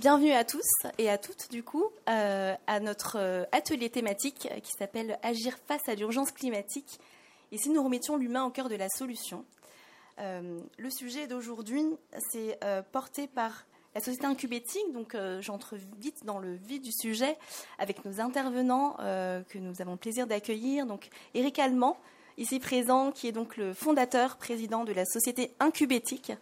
Bienvenue à tous et à toutes, du coup, euh, à notre euh, atelier thématique qui s'appelle Agir face à l'urgence climatique. Ici, nous remettions l'humain au cœur de la solution. Euh, le sujet d'aujourd'hui, c'est porté par la société Incubétique. Donc, j'entre vite dans le vif du sujet avec nos intervenants que nous avons le plaisir d'accueillir. Donc, Eric Allemand, ici présent, qui est donc le fondateur, président de la société Incubétique.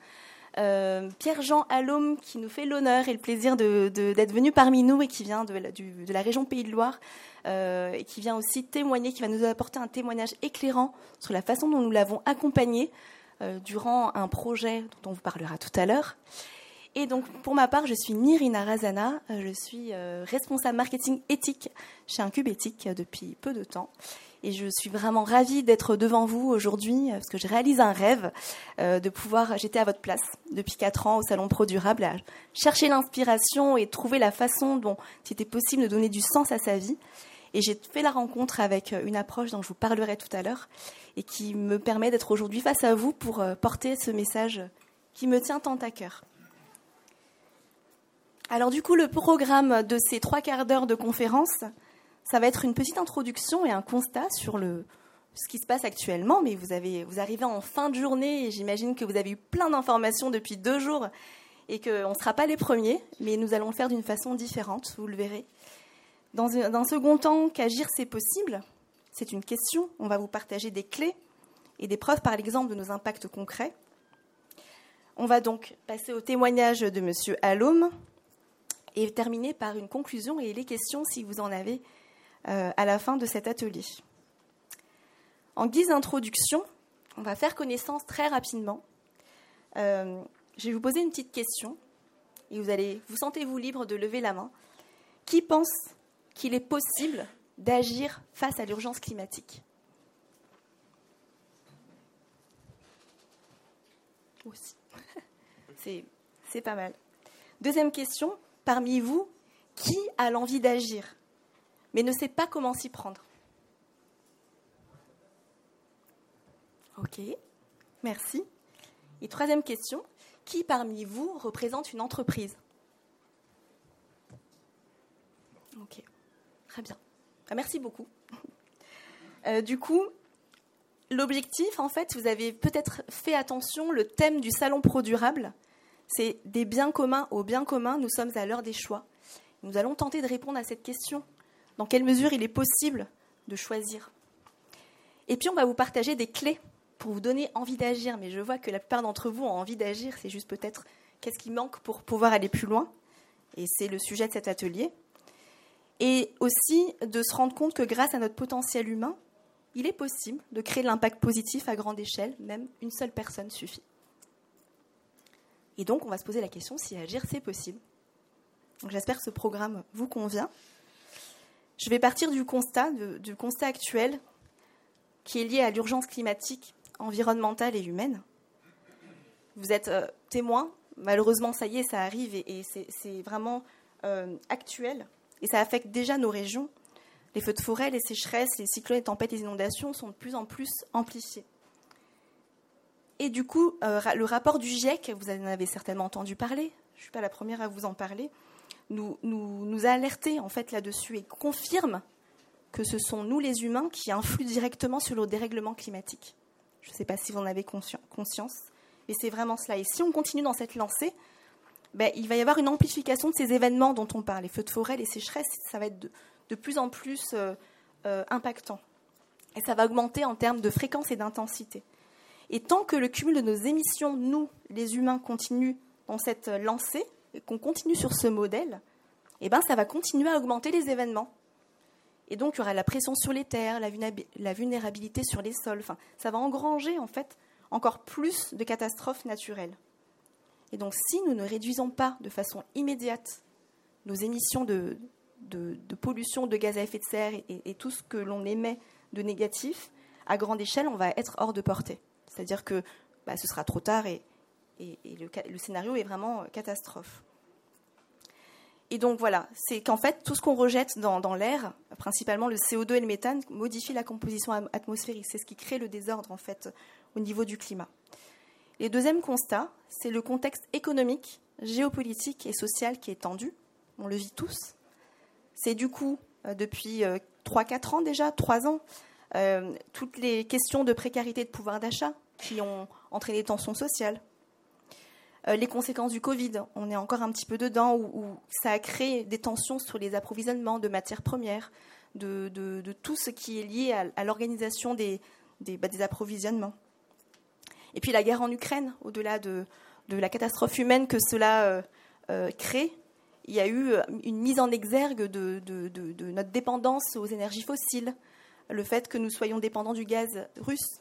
Euh, Pierre-Jean Allôme qui nous fait l'honneur et le plaisir d'être venu parmi nous et qui vient de la, région Pays de Loire euh, et qui vient aussi témoigner, qui va nous apporter un témoignage éclairant sur la façon dont nous l'avons accompagné euh, durant un projet dont on vous parlera tout à l'heure. Et donc, pour ma part, je suis Nirina Razana, je suis responsable marketing éthique chez Incube Éthique depuis peu de temps. Et je suis vraiment ravie d'être devant vous aujourd'hui, euh, parce que je réalise un rêve euh, de pouvoir. J'étais à votre place depuis quatre ans au Salon Pro Durable, à chercher l'inspiration et trouver la façon dont c'était possible de donner du sens à sa vie. Et j'ai fait la rencontre avec euh, une approche dont je vous parlerai tout à l'heure et qui me permet d'être aujourd'hui face à vous pour porter ce message qui me tient tant à cœur. Alors du coup, le programme de ces trois quarts d'heure de conférence, ça va être une petite introduction et un constat sur ce qui se passe actuellement, mais vous, avez, vous arrivez en fin de journée et j'imagine que vous avez eu plein d'informations depuis deux jours et qu'on ne sera pas les premiers, mais nous allons le faire d'une façon différente, vous le verrez. Dans un, second temps, qu'agir c'est possible C'est une question. On va vous partager des clés et des preuves par l'exemple de nos impacts concrets. On va donc passer au témoignage de M. Allôme et terminer par une conclusion et les questions si vous en avez euh, à la fin de cet atelier. En guise d'introduction, on va faire connaissance très rapidement. Euh, je vais vous poser une petite question et vous allez, vous sentez-vous libre de lever la main. Qui pense qu'il est possible d'agir face à l'urgence climatique? Aussi. C'est pas mal. Deuxième question, parmi vous, qui a l'envie d'agir mais ne sait pas comment s'y prendre. Ok, merci. Et troisième question, qui parmi vous représente une entreprise? Ok, très bien. Ah, merci beaucoup. Euh, du coup, l'objectif, en fait, vous avez peut-être fait attention, le thème du Salon Pro Durable, c'est des biens communs aux biens communs, nous sommes à l'heure des choix. Nous allons tenter de répondre à cette question dans quelle mesure il est possible de choisir? Et puis on va vous partager des clés pour vous donner envie d'agir, mais je vois que la plupart d'entre vous ont envie d'agir, c'est juste peut-être qu'est-ce qui manque pour pouvoir aller plus loin, et c'est le sujet de cet atelier. Et aussi de se rendre compte que grâce à notre potentiel humain, il est possible de créer de l'impact positif à grande échelle, même une seule personne suffit. Et donc on va se poser la question si agir c'est possible. J'espère que ce programme vous convient. Je vais partir du constat, du constat actuel qui est lié à l'urgence climatique, environnementale et humaine. Vous êtes euh, témoin, malheureusement ça y est, ça arrive et, c'est vraiment euh, actuel et ça affecte déjà nos régions. Les feux de forêt, les sécheresses, les cyclones, les tempêtes, les inondations sont de plus en plus amplifiés. Et du coup, euh, le rapport du GIEC, vous en avez certainement entendu parler, je ne suis pas la première à vous en parler, nous, a alerté en fait là-dessus et confirme que ce sont nous les humains qui influent directement sur le dérèglement climatique. Je ne sais pas si vous en avez conscience, mais c'est vraiment cela. Et si on continue dans cette lancée, ben, il va y avoir une amplification de ces événements dont on parle. Les feux de forêt, les sécheresses, ça va être de, plus en plus euh, euh, impactant. Et ça va augmenter en termes de fréquence et d'intensité. Et tant que le cumul de nos émissions, nous, les humains, continue dans cette lancée, qu'on continue sur ce modèle, eh ben, ça va continuer à augmenter les événements. Et donc, il y aura la pression sur les terres, la vulnérabilité sur les sols. Enfin, ça va engranger, en fait, encore plus de catastrophes naturelles. Et donc, si nous ne réduisons pas de façon immédiate nos émissions de, pollution de gaz à effet de serre et, tout ce que l'on émet de négatif, à grande échelle, on va être hors de portée. C'est-à-dire que bah, ce sera trop tard et, le, scénario est vraiment catastrophe. Et donc voilà, c'est qu'en fait, tout ce qu'on rejette dans, l'air, principalement le CO2 et le méthane, modifie la composition atmosphérique. C'est ce qui crée le désordre, en fait, au niveau du climat. Le deuxième constat, c'est le contexte économique géopolitique et sociale qui est tendue. On le vit tous. C'est du coup, euh, depuis 3-4 ans déjà, 3 ans, toutes les questions de précarité de pouvoir d'achat qui ont entraîné des tensions sociales. les conséquences du Covid, on est encore un petit peu dedans, où, ça a créé des tensions sur les approvisionnements de matières premières, de, tout ce qui est lié à, l'organisation des, bah, des, approvisionnements. Et puis la guerre en Ukraine, au-delà de, la catastrophe humaine que cela euh, euh, crée, il y a eu une mise en exergue de, notre dépendance aux énergies fossiles, le fait que nous soyons dépendants du gaz russe.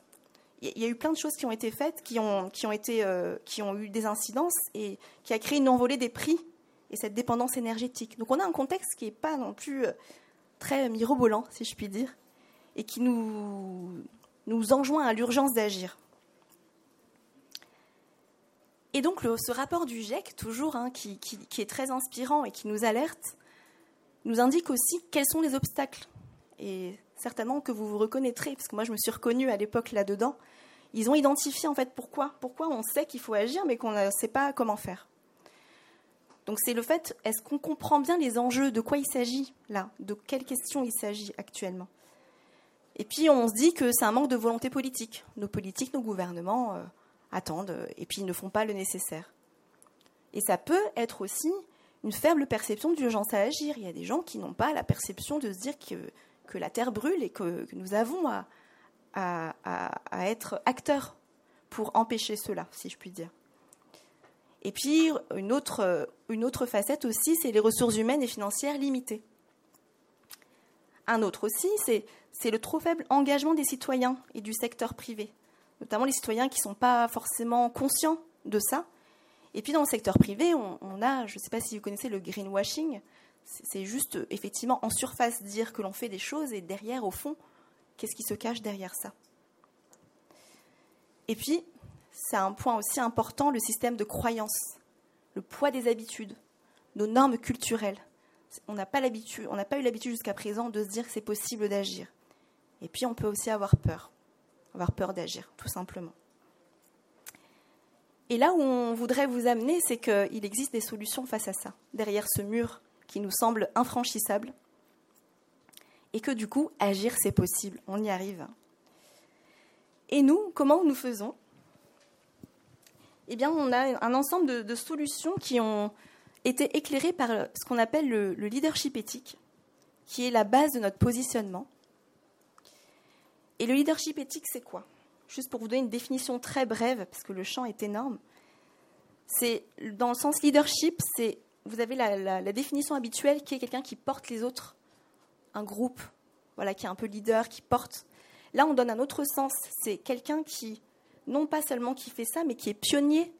Il y a eu plein de choses qui ont été faites, euh, qui ont eu des incidences et qui a créé une envolée des prix et cette dépendance énergétique. Donc on a un contexte qui n'est pas non plus très mirobolant, si je puis dire, et qui nous, enjoint à l'urgence d'agir. Et donc ce rapport du GIEC, toujours, hein, qui, est très inspirant et qui nous alerte, nous indique aussi quels sont les obstacles. Certainement que vous vous reconnaîtrez, parce que moi je me suis reconnue à l'époque là-dedans. Ils ont identifié en fait pourquoi. Pourquoi on sait qu'il faut agir, mais qu'on ne sait pas comment faire. Donc c'est le fait, est-ce qu'on comprend bien les enjeux, de quoi il s'agit là, de quelles questions il s'agit actuellement? Et puis on se dit que c'est un manque de volonté politique. Nos politiques, nos gouvernements euh, attendent euh, et puis ils ne font pas le nécessaire. Et ça peut être aussi une faible perception d'urgence à agir. Il y a des gens qui n'ont pas la perception de se dire que, que la Terre brûle et que, nous avons à, être acteurs pour empêcher cela, si je puis dire. Et puis, une autre facette aussi, c'est les ressources humaines et financières limitées. Un autre aussi, c'est le trop faible engagement des citoyens et du secteur privé, notamment les citoyens qui ne sont pas forcément conscients de ça. Et puis dans le secteur privé, on, a, je ne sais pas si vous connaissez le greenwashing, c'est juste effectivement en surface dire que l'on fait des choses et derrière, au fond, qu'est-ce qui se cache derrière ça? Et puis, c'est un point aussi important, le système de croyance, le poids des habitudes, nos normes culturelles. On n'a pas, on n'a pas eu l'habitude jusqu'à présent de se dire que c'est possible d'agir. Et puis on peut aussi avoir peur, avoir peur d'agir, tout simplement. Et là où on voudrait vous amener, c'est qu'il existe des solutions face à ça, derrière ce mur qui nous semble infranchissable, et que du coup, agir, c'est possible, on y arrive. Et nous, comment nous faisons? Eh bien, on a un ensemble de, solutions qui ont été éclairées par ce qu'on appelle le, leadership éthique, qui est la base de notre positionnement. Et le leadership éthique, c'est quoi? Juste pour vous donner une définition très brève, parce que le champ est énorme. C'est dans le sens leadership, c'est vous avez la, définition habituelle qui est quelqu'un qui porte les autres, un groupe, voilà, qui est un peu leader, qui porte. Là, on donne un autre sens. C'est quelqu'un qui non pas seulement qui fait ça, mais qui est pionnier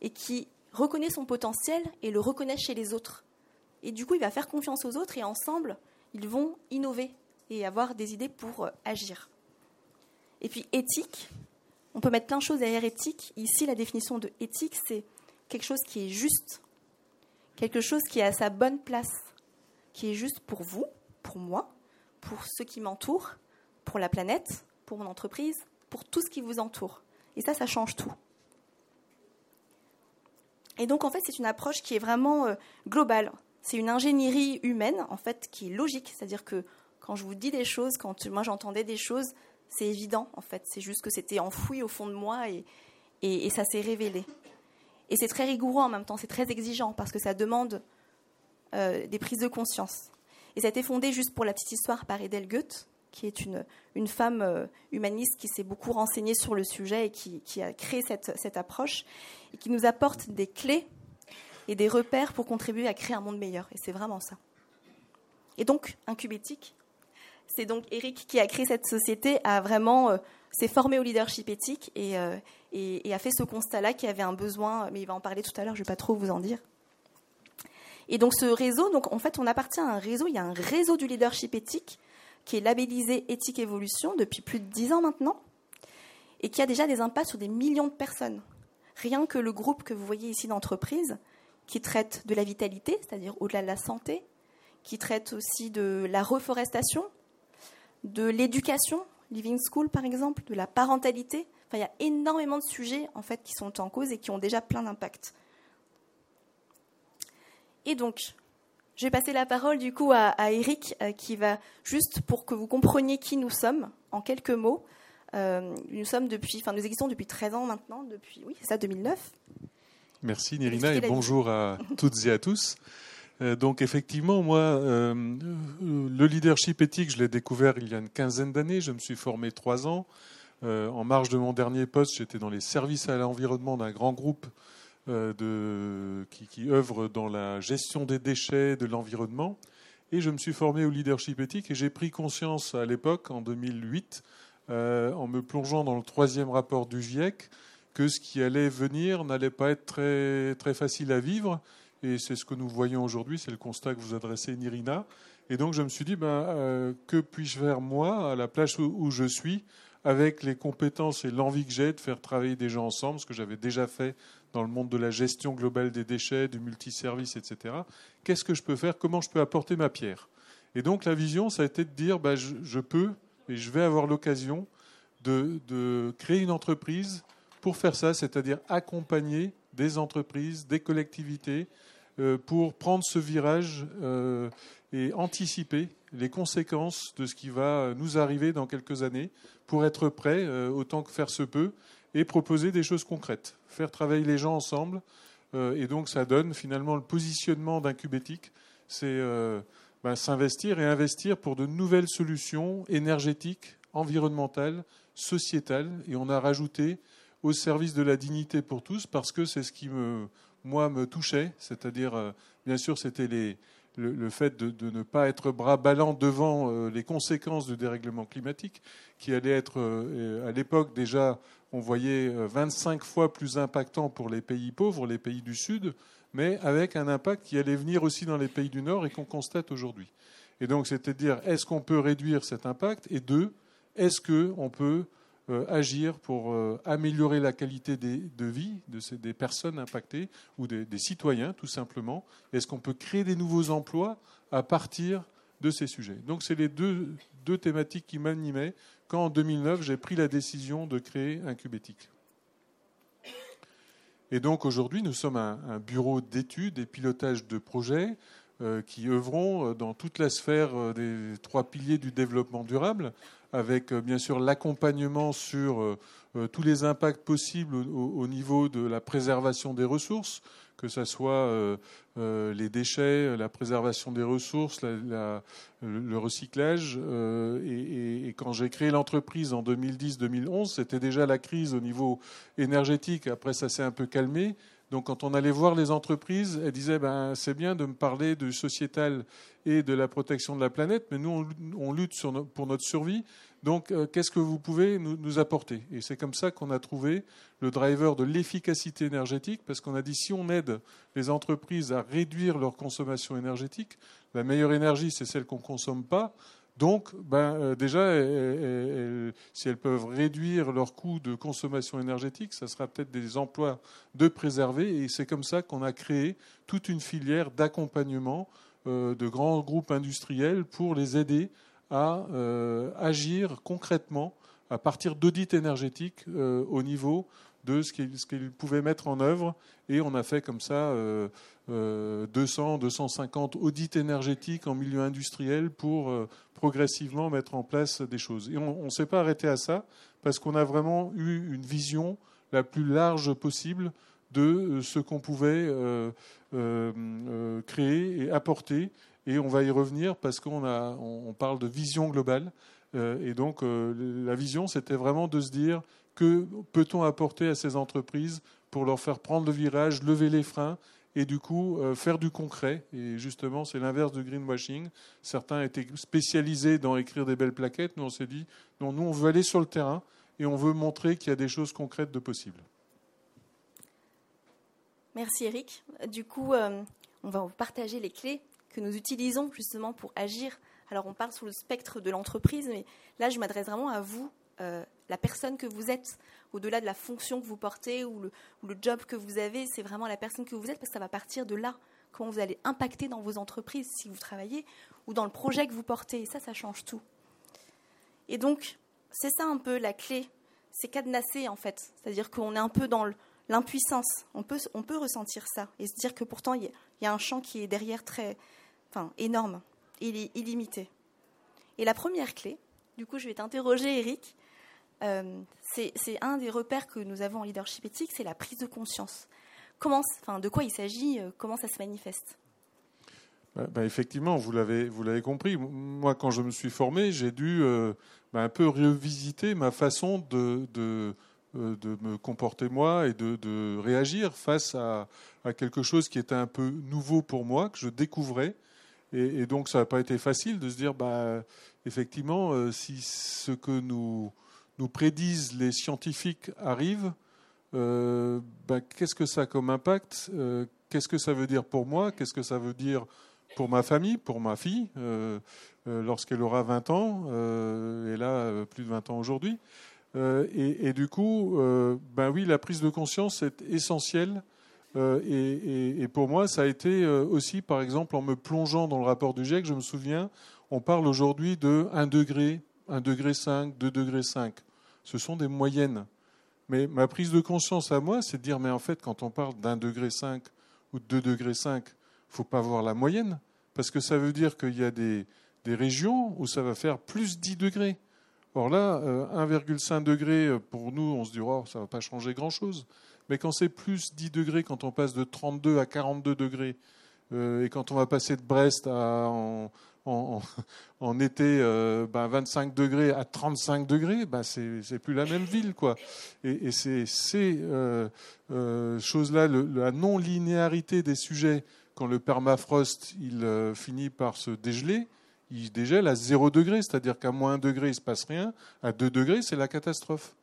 et qui reconnaît son potentiel et le reconnaît chez les autres. Et du coup, il va faire confiance aux autres et ensemble, ils vont innover et avoir des idées pour euh, agir. Et puis éthique, on peut mettre plein de choses derrière éthique. Ici, la définition de éthique, c'est quelque chose qui est juste, quelque chose qui est à sa bonne place, qui est juste pour vous, pour moi, pour ceux qui m'entourent, pour la planète, pour mon entreprise, pour tout ce qui vous entoure. Et ça, ça change tout. Et donc, en fait, c'est une approche qui est vraiment euh, globale. C'est une ingénierie humaine, en fait, qui est logique. C'est-à-dire que quand je vous dis des choses, quand moi j'entendais des choses, c'est évident, en fait. C'est juste que c'était enfoui au fond de moi et, et, ça s'est révélé. Et c'est très rigoureux en même temps, c'est très exigeant parce que ça demande euh, des prises de conscience. Et ça a été fondé, juste pour la petite histoire, par Edel Goethe, qui est une, une femme euh, humaniste qui s'est beaucoup renseignée sur le sujet et qui, a créé cette, cette, approche et qui nous apporte des clés et des repères pour contribuer à créer un monde meilleur. Et c'est vraiment ça. Et donc, Incubétique, c'est donc Eric qui a créé cette société, a vraiment euh, s'est formé au leadership éthique et, euh, et, a fait ce constat-là qu'il y avait un besoin, mais il va en parler tout à l'heure, je ne vais pas trop vous en dire. Et donc ce réseau, en fait on appartient à un réseau, il y a un réseau du leadership éthique qui est labellisé Éthique Évolution depuis plus de dix ans maintenant, et qui a déjà des impacts sur des millions de personnes. Rien que le groupe que vous voyez ici d'entreprise, qui traite de la vitalité, c'est-à-dire au-delà de la santé, qui traite aussi de la reforestation, de l'éducation, Living School par exemple, de la parentalité. Enfin, il y a énormément de sujets en fait qui sont en cause et qui ont déjà plein d'impacts. Et donc, je vais passer la parole du coup à, Eric, euh, qui va juste pour que vous compreniez qui nous sommes, en quelques mots. Euh, nous sommes depuis, enfin, nous existons depuis 13 ans maintenant, depuis, oui, c'est ça, 2009. Merci Nirina et bonjour à toutes et à tous. Euh, donc effectivement, moi, le leadership éthique, je l'ai découvert il y a une quinzaine d'années. Je me suis formé trois ans. en marge de mon dernier poste, j'étais dans les services à l'environnement d'un grand groupe euh, qui, qui œuvre dans la gestion des déchets, de l'environnement. Et je me suis formé au leadership éthique et j'ai pris conscience à l'époque, en 2008, euh, en me plongeant dans le troisième rapport du GIEC, que ce qui allait venir n'allait pas être très facile à vivre. Et c'est ce que nous voyons aujourd'hui, c'est le constat que vous adressez, Nirina. Et donc je me suis dit, ben, euh, que puis-je faire moi, à la place où je suis, avec les compétences et l'envie que j'ai de faire travailler des gens ensemble, ce que j'avais déjà fait dans le monde de la gestion globale des déchets, du multiservice, etc. Qu'est-ce que je peux faire? Comment je peux apporter ma pierre? Et donc la vision, ça a été de dire, bah, je, peux et je vais avoir l'occasion de, créer une entreprise pour faire ça, c'est-à-dire accompagner des entreprises, des collectivités, pour prendre ce virage euh, et anticiper les conséquences de ce qui va nous arriver dans quelques années, pour être prêt euh, autant que faire se peut et proposer des choses concrètes, faire travailler les gens ensemble. Euh, et donc ça donne finalement le positionnement d'un cubétique, c'est euh, ben, s'investir et investir pour de nouvelles solutions énergétiques, environnementales, sociétales. Et on a rajouté au service de la dignité pour tous parce que c'est ce qui me, moi me touchait, c'est-à-dire euh, bien sûr c'était le, fait de, ne pas être bras ballants devant les conséquences du dérèglement climatique, qui allait être à l'époque déjà on voyait 25 euh, fois plus impactant pour les pays pauvres, les pays du Sud, mais avec un impact qui allait venir aussi dans les pays du Nord et qu'on constate aujourd'hui. Et donc, c'était de dire, est-ce qu'on peut réduire cet impact? Et deux, est-ce qu'on peut euh, agir pour euh, améliorer la qualité de vie des personnes impactées ou des, citoyens, tout simplement Est-ce qu'on peut créer des nouveaux emplois à partir de ces sujets? Donc, c'est les deux, thématiques qui m'animaient quand en 2009 j'ai pris la décision de créer un cubétique. Et donc aujourd'hui nous sommes un, bureau d'études et pilotage de projets euh, qui œuvront euh, dans toute la sphère euh, des trois piliers du développement durable, avec bien sûr l'accompagnement sur tous les impacts possibles au, niveau de la préservation des ressources, que ce soit euh, euh, les déchets, la préservation des ressources, le recyclage. Euh, et, quand j'ai créé l'entreprise en 2010-2011, c'était déjà la crise au niveau énergétique. Après, ça s'est un peu calmé. Donc, quand on allait voir les entreprises, elles disaient ben, c'est bien de me parler du sociétal et de la protection de la planète, mais nous, on, lutte pour notre survie. Donc, euh, qu'est-ce que vous pouvez nous, apporter? Et c'est comme ça qu'on a trouvé le driver de l'efficacité énergétique, parce qu'on a dit si on aide les entreprises à réduire leur consommation énergétique, la meilleure énergie, c'est celle qu'on ne consomme pas. Donc, ben, euh, déjà, si elles peuvent réduire leur coût de consommation énergétique, ça sera peut-être des emplois de préserver. Et c'est comme ça qu'on a créé toute une filière d'accompagnement euh, de grands groupes industriels pour les aider à euh, agir concrètement à partir d'audits énergétiques au niveau de ce qu'ils pouvaient mettre en œuvre. Et on a fait comme ça 200, 250 audits énergétiques en milieu industriel pour progressivement mettre en place des choses. Et on ne s'est pas arrêté à ça parce qu'on a vraiment eu une vision la plus large possible de ce qu'on pouvait créer et apporter et on va y revenir parce qu'on on parle de vision globale. Euh, et donc, euh, la vision, c'était vraiment de se dire que peut-on apporter à ces entreprises pour leur faire prendre le virage, lever les freins et du coup euh, faire du concret? Et justement, c'est l'inverse du greenwashing. Certains étaient spécialisés dans écrire des belles plaquettes. Nous, on s'est dit, non, nous, on veut aller sur le terrain et on veut montrer qu'il y a des choses concrètes de possibles. Merci Eric. Du coup, on va vous partager les clés que nous utilisons justement pour agir. Alors on parle sous le spectre de l'entreprise, mais là je m'adresse vraiment à vous, euh, la personne que vous êtes, au-delà de la fonction que vous portez ou le, job que vous avez, c'est vraiment la personne que vous êtes parce que ça va partir de là, comment vous allez impacter dans vos entreprises si vous travaillez ou dans le projet que vous portez. Et ça, ça change tout. Et donc, c'est ça un peu la clé, c'est cadenasser en fait. C'est-à-dire qu'on est un peu dans l'impuissance. On peut, on peut ressentir ça et se dire que pourtant, il y, a un champ qui est derrière très enfin, énorme, illimité. Et la première clé, du coup, je vais t'interroger, Eric. Euh, c'est un des repères que nous avons en leadership éthique, c'est la prise de conscience. Comment, de quoi il s'agit euh, Comment ça se manifeste? Bah, bah, effectivement, vous l'avez compris. Moi, quand je me suis formé, j'ai dû euh, bah, un peu revisiter ma façon de, me comporter moi et de, réagir face à, quelque chose qui était un peu nouveau pour moi, que je découvrais. Et, donc, ça n'a pas été facile de se dire, effectivement, si ce que nous nous prédisent les scientifiques arrivent, euh, ben, qu'est-ce que ça a comme impact euh, Qu'est-ce que ça veut dire pour moi Qu'est-ce que ça veut dire pour ma famille, pour ma fille, euh, lorsqu'elle aura 20 ans Et là, plus de 20 ans aujourd'hui. Et, du coup, ben oui, la prise de conscience est essentielle. Et, et, pour moi, ça a été aussi, par exemple, en me plongeant dans le rapport du GIEC, je me souviens, on parle aujourd'hui de 1 degré 1 degré 5, 2 degrés 5. Ce sont des moyennes. Mais ma prise de conscience à moi, c'est de dire, mais en fait, quand on parle d'un degré 5 ou de 2 degrés 5, il ne faut pas voir la moyenne, parce que ça veut dire qu'il y a des, régions où ça va faire plus 10 degrés. Or là, 1,5 euh, degré, euh, pour nous, on se dit, oh, ça ne va pas changer grand-chose. Mais quand c'est plus 10 degrés, quand on passe de 32 à 42 degrés, euh, et quand on va passer de Brest à, en, été euh, ben 25 degrés à 35 degrés, ben c'est plus la même ville. quoi. Et, et c'est ces euh, euh, choses-là, la non-linéarité des sujets, quand le permafrost il euh, finit par se dégeler, il dégèle à 0 degré, c'est-à-dire qu'à moins 1 degré, il ne se passe rien, à 2 degrés, c'est la catastrophe.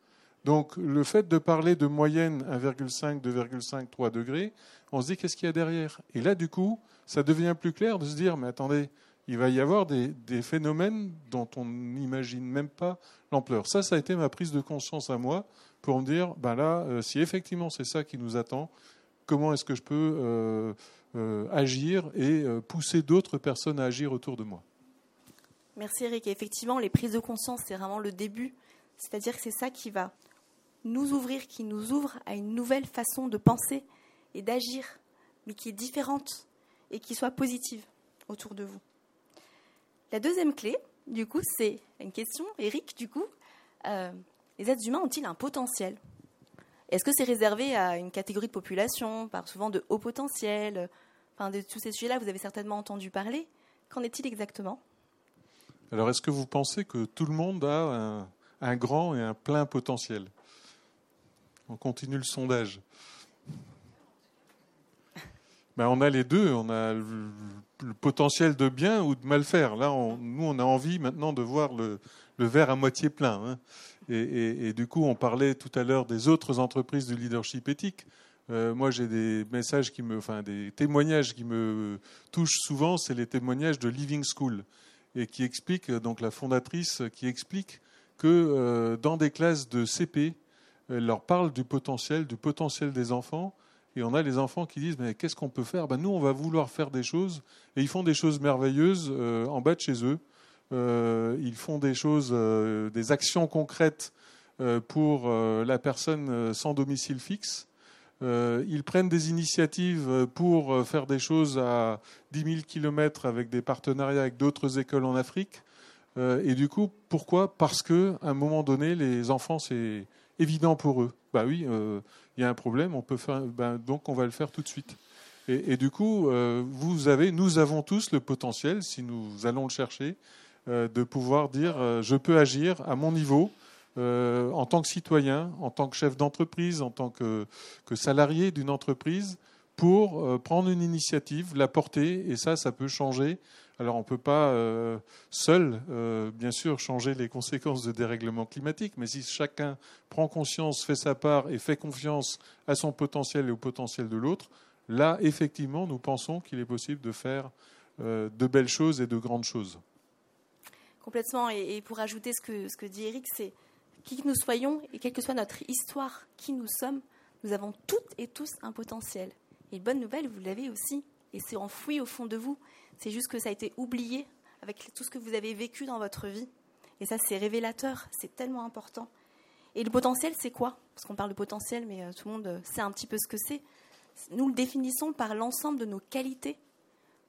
Donc le fait de parler de moyenne 1,5, 2,5, 3 degrés, on se dit qu'est-ce qu'il y a derrière? Et là, du coup, ça devient plus clair de se dire, mais attendez, il va y avoir des, phénomènes dont on n'imagine même pas l'ampleur. Ça, ça a été ma prise de conscience à moi pour me dire, ben là, euh, si effectivement c'est ça qui nous attend, comment est-ce que je peux euh, euh, agir et pousser d'autres personnes à agir autour de moi? Merci Eric. effectivement, les prises de conscience, c'est vraiment le début. C'est-à-dire que c'est ça qui va nous ouvrir, qui nous ouvre à une nouvelle façon de penser et d'agir, mais qui est différente et qui soit positive autour de vous. La deuxième clé, du coup, c'est une question, Eric, du coup, euh, les êtres humains ont-ils un potentiel? Est-ce que c'est réservé à une catégorie de population, par souvent de haut potentiel Enfin, de tous ces sujets-là, vous avez certainement entendu parler. Qu'en est-il exactement? Alors, est-ce que vous pensez que tout le monde a un, grand et un plein potentiel? On continue le sondage. Ben, on a les deux. On a le potentiel de bien ou de mal faire. Là, nous, on a envie maintenant de voir le, verre à moitié plein. Hein. Et, du coup, on parlait tout à l'heure des autres entreprises du leadership éthique. Euh, moi, j'ai des messages qui me, enfin, des témoignages qui me touchent souvent. C'est les témoignages de Living School et qui explique donc la fondatrice qui explique que euh, dans des classes de CP, elle leur parle du potentiel, du potentiel des enfants et on a les enfants qui disent mais qu'est-ce qu'on peut faire? Ben, Nous, on va vouloir faire des choses. Et ils font des choses merveilleuses euh, en bas de chez eux. Euh, ils font des choses, euh, des actions concrètes pour la personne sans domicile fixe. ils prennent des initiatives pour faire des choses à 10 000 kilomètres avec des partenariats avec d'autres écoles en Afrique. et du coup, pourquoi? Parce qu'à un moment donné, les enfants, c'est évident pour eux. Bah oui, il y a un problème, on ben, donc on va le faire tout de suite. Et, du coup, euh, nous avons tous le potentiel, si nous allons le chercher, euh, de pouvoir dire euh, je peux agir à mon niveau, en tant que citoyen, en tant que chef d'entreprise, en tant que, que salarié d'une entreprise, pour prendre une initiative, la porter, et ça, ça peut changer alors on ne peut pas euh, seul, euh, bien sûr, changer les conséquences de dérèglement climatique, mais si chacun prend conscience, fait sa part et fait confiance à son potentiel et au potentiel de l'autre, là, effectivement, nous pensons qu'il est possible de faire euh, de belles choses et de grandes choses. Complètement. Et, pour ajouter ce que, ce que dit Eric, c'est qui que nous soyons et quelle que soit notre histoire, qui nous sommes, nous avons toutes et tous un potentiel. Et bonne nouvelle, vous l'avez aussi. Et c'est enfoui au fond de vous. C'est juste que ça a été oublié avec tout ce que vous avez vécu dans votre vie. Et ça, c'est révélateur, c'est tellement important. Et le potentiel, c'est quoi? Parce qu'on parle de potentiel, mais tout le monde sait un petit peu ce que c'est. Nous le définissons par l'ensemble de nos qualités,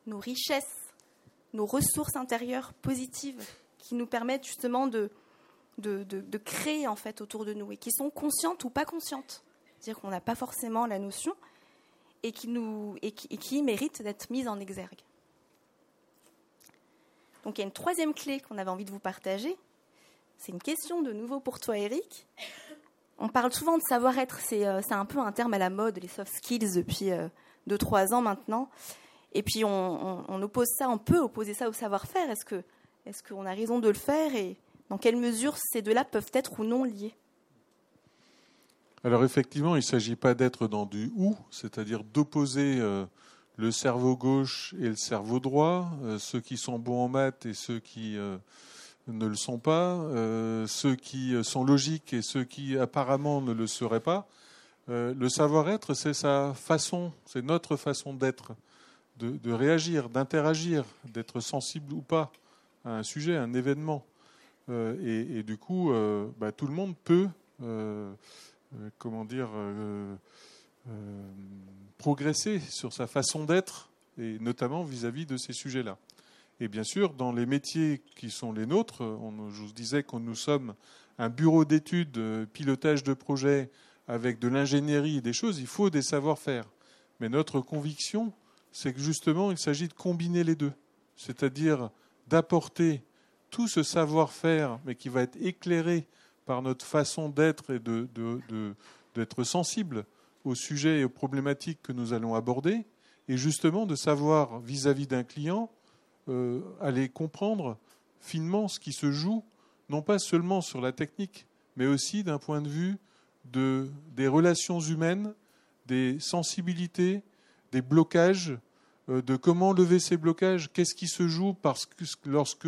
nos richesses, nos ressources intérieures positives qui nous permettent justement de, de, créer en fait autour de nous et qui sont conscientes ou pas conscientes. C'est-à-dire qu'on n'a pas forcément la notion et qui, nous, et qui, et qui méritent d'être mises en exergue. Donc il y a une troisième clé qu'on avait envie de vous partager. C'est une question de nouveau pour toi, Eric. On parle souvent de savoir-être, c'est euh, un peu un terme à la mode, les soft skills, depuis 2-3 euh, ans maintenant. Et puis on, oppose ça, on peut opposer ça au savoir-faire. Est-ce qu'on a raison de le faire et dans quelle mesure ces deux-là peuvent être ou non liés? Alors effectivement, il ne s'agit pas d'être dans du ou, c'est-à-dire d'opposer euh, le cerveau gauche et le cerveau droit, euh, ceux qui sont bons en maths et ceux qui euh, ne le sont pas, ceux qui sont logiques et ceux qui apparemment ne le seraient pas. le savoir-être, c'est sa façon, c'est notre façon d'être de, réagir, d'interagir, d'être sensible ou pas à un sujet, à un événement. Euh, et, du coup, euh, bah, tout le monde peut, euh, comment dire, progresser sur sa façon d'être, et notamment vis-à-vis de ces sujets-là. Et bien sûr, dans les métiers qui sont les nôtres, on, je vous disais que nous sommes un bureau d'études, pilotage de projets avec de l'ingénierie et des choses, il faut des savoir-faire. Mais notre conviction, c'est que justement, il s'agit de combiner les deux, c'est-à-dire d'apporter tout ce savoir-faire, mais qui va être éclairé par notre façon d'être et d'être de, sensible aux sujets et aux problématiques que nous allons aborder, et justement de savoir vis-à-vis d'un client euh, aller comprendre finement ce qui se joue, non pas seulement sur la technique, mais aussi d'un point de vue de, des relations humaines, des sensibilités, des blocages, euh, de comment lever ces blocages, qu'est-ce qui se joue parce que lorsque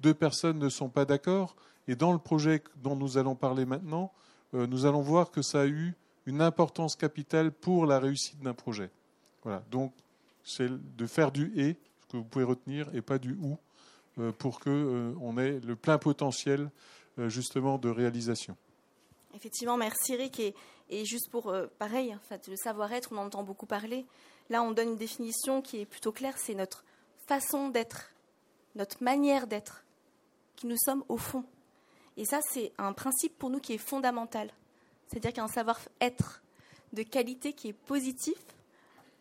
deux personnes ne sont pas d'accord. Et dans le projet dont nous allons parler maintenant, euh, nous allons voir que ça a eu une importance capitale pour la réussite d'un projet. Voilà. Donc, c'est de faire du et, ce que vous pouvez retenir, et pas du ou, euh, pour qu'on ait le plein potentiel justement de réalisation. Effectivement, merci Eric. Et, juste pour, pareil, le savoir-être, on en entend beaucoup parler. Là, on donne une définition qui est plutôt claire, c'est notre façon d'être, notre manière d'être, qui nous sommes au fond. Et ça, c'est un principe pour nous qui est fondamental. C'est-à-dire qu'un savoir-être de qualité qui est positif,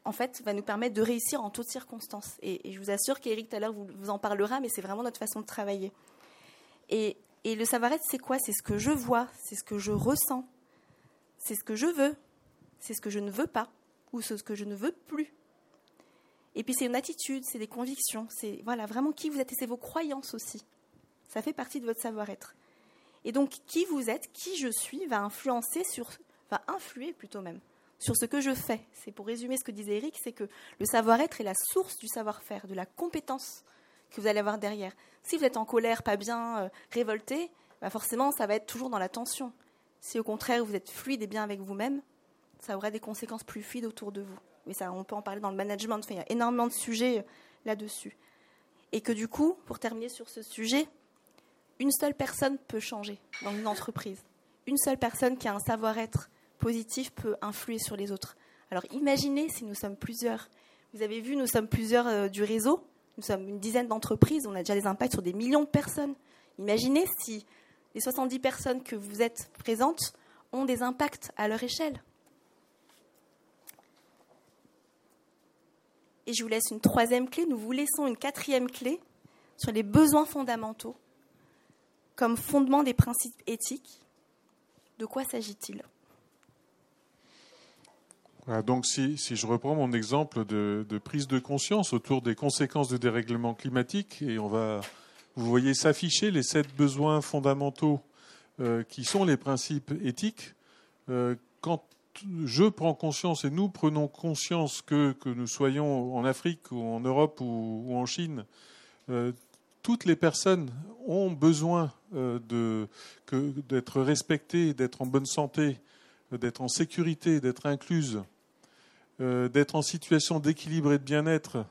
en fait, va nous permettre de réussir en toutes circonstances. Et, je vous assure qu'Éric, tout à l'heure, vous, en parlera, mais c'est vraiment notre façon de travailler. Et, et le savoir-être, c'est quoi? C'est ce que je vois, c'est ce que je ressens, c'est ce que je veux, c'est ce que je ne veux pas ou ce que je ne veux plus. Et puis c'est une attitude, c'est des convictions, c'est voilà vraiment qui vous êtes et c'est vos croyances aussi. Ça fait partie de votre savoir-être. Et donc qui vous êtes, qui je suis, va influencer sur, va influer plutôt même sur ce que je fais. C'est pour résumer ce que disait Eric, c'est que le savoir-être est la source du savoir-faire, de la compétence que vous allez avoir derrière. Si vous êtes en colère, pas bien, euh, révolté, bah forcément ça va être toujours dans la tension. Si au contraire vous êtes fluide et bien avec vous-même, ça aurait des conséquences plus fluides autour de vous. Mais ça, on peut en parler dans le management. il y a énormément de sujets euh, là-dessus. Et que du coup, pour terminer sur ce sujet, une seule personne peut changer dans une entreprise. Une seule personne qui a un savoir-être positif peut influer sur les autres. Alors imaginez si nous sommes plusieurs. Vous avez vu, nous sommes plusieurs euh, du réseau. Nous sommes une dizaine d'entreprises. On a déjà des impacts sur des millions de personnes. Imaginez si les 70 personnes que vous êtes présentes ont des impacts à leur échelle. Et je vous laisse une troisième clé. Nous vous laissons une quatrième clé sur les besoins fondamentaux comme fondement des principes éthiques. De quoi s'agit-il? Donc si, je reprends mon exemple de, prise de conscience autour des conséquences du dérèglement climatique, et on va, vous voyez s'afficher les sept besoins fondamentaux euh, qui sont les principes éthiques. Euh, quand je prends conscience et nous prenons conscience que, que nous soyons en Afrique ou en Europe ou, en Chine, euh, toutes les personnes ont besoin euh, d'être respectées, d'être en bonne santé, d'être en sécurité, d'être incluses, euh, d'être en situation d'équilibre et de bien-être,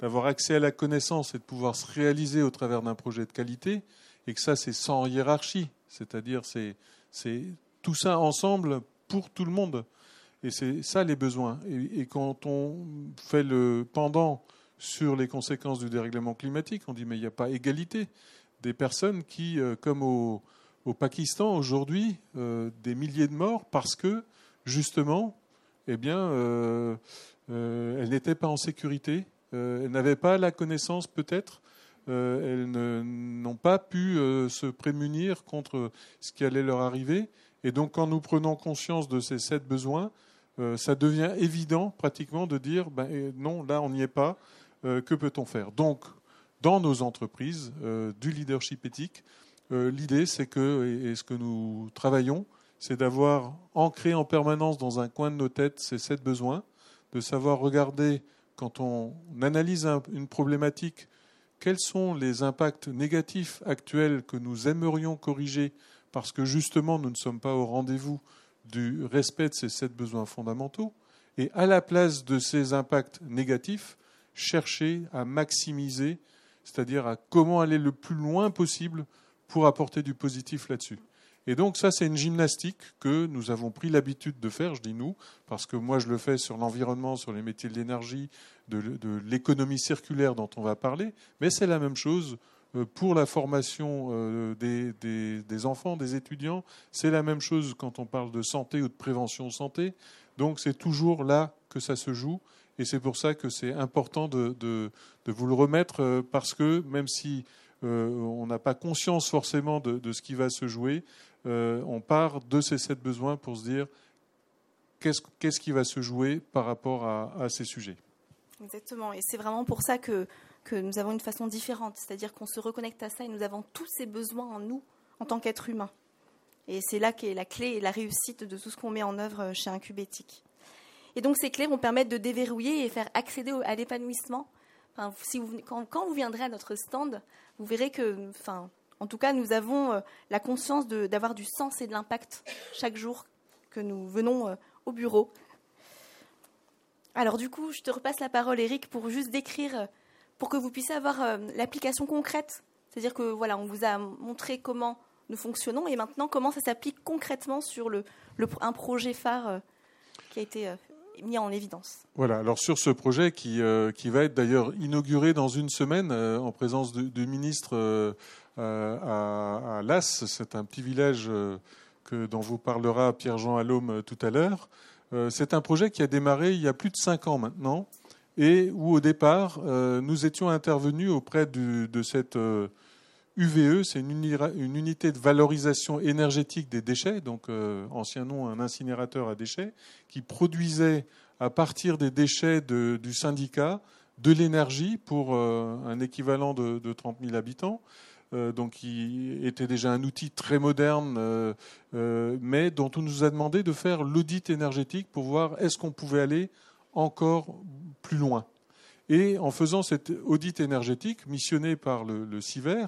d'avoir accès à la connaissance et de pouvoir se réaliser au travers d'un projet de qualité, et que ça c'est sans hiérarchie, c'est-à-dire c'est tout ça ensemble pour tout le monde. Et c'est ça les besoins. Et, quand on fait le pendant sur les conséquences du dérèglement climatique, on dit mais il n'y a pas égalité des personnes qui, euh, comme au, Pakistan aujourd'hui, euh, des milliers de morts parce que justement, eh bien, euh, elles n'étaient pas en sécurité, elles n'avaient pas la connaissance peut-être elles n'ont pas pu se prémunir contre ce qui allait leur arriver. Et donc, quand nous prenons conscience de ces sept besoins, ça devient évident pratiquement de dire ben, non, là on n'y est pas, que peut-on faire? Donc, dans nos entreprises, euh, du leadership éthique, l'idée c'est que, et, ce que nous travaillons, c'est d'avoir ancré en permanence dans un coin de nos têtes ces sept besoins, de savoir regarder quand on analyse une problématique, quels sont les impacts négatifs actuels que nous aimerions corriger parce que justement nous ne sommes pas au rendez-vous du respect de ces sept besoins fondamentaux. Et à la place de ces impacts négatifs, chercher à maximiser, c'est-à-dire à comment aller le plus loin possible pour apporter du positif là-dessus. Et donc ça, c'est une gymnastique que nous avons pris l'habitude de faire, je dis nous, parce que moi je le fais sur l'environnement, sur les métiers de l'énergie, de l'économie circulaire dont on va parler, mais c'est la même chose euh, pour la formation euh, des, enfants, des étudiants. C'est la même chose quand on parle de santé ou de prévention santé. Donc c'est toujours là que ça se joue. Et c'est pour ça que c'est important de, vous le remettre, euh, parce que même si on n'a pas conscience forcément de, ce qui va se jouer, on part de ces sept besoins pour se dire qu'est-ce qui va se jouer par rapport à ces sujets. Exactement. Et c'est vraiment pour ça que que nous avons une façon différente, c'est-à-dire qu'on se reconnecte à ça et nous avons tous ces besoins en nous en tant qu'être humain. Et c'est là qu'est la clé et la réussite de tout ce qu'on met en œuvre chez Incubétique. Et donc ces clés vont permettre de déverrouiller et faire accéder à l'épanouissement. Si vous, quand, vous viendrez à notre stand, vous verrez que, enfin, en tout cas, nous avons euh, la conscience d'avoir du sens et de l'impact chaque jour que nous venons euh, au bureau. Alors du coup, je te repasse la parole, Eric, pour juste décrire pour que vous puissiez avoir euh, l'application concrète. C'est-à-dire que voilà, on vous a montré comment nous fonctionnons et maintenant comment ça s'applique concrètement sur le, un projet phare euh, qui a été euh, mis en évidence. Voilà, alors sur ce projet qui, qui va être d'ailleurs inauguré dans une semaine en présence du, ministre à, à Las, c'est un petit village que, dont vous parlera Pierre-Jean Allôme tout à l'heure. c'est un projet qui a démarré il y a plus de cinq ans maintenant et où au départ, euh, nous étions intervenus auprès de cette UVE, euh, c'est une, unité de valorisation énergétique des déchets, donc euh, ancien nom un incinérateur à déchets, qui produisait à partir des déchets du syndicat de l'énergie pour un équivalent de, de, 30 000 habitants. donc, qui était déjà un outil très moderne, mais dont on nous a demandé de faire l'audit énergétique pour voir est-ce qu'on pouvait aller encore plus loin. Et en faisant cet audit énergétique missionné par le, CIVER,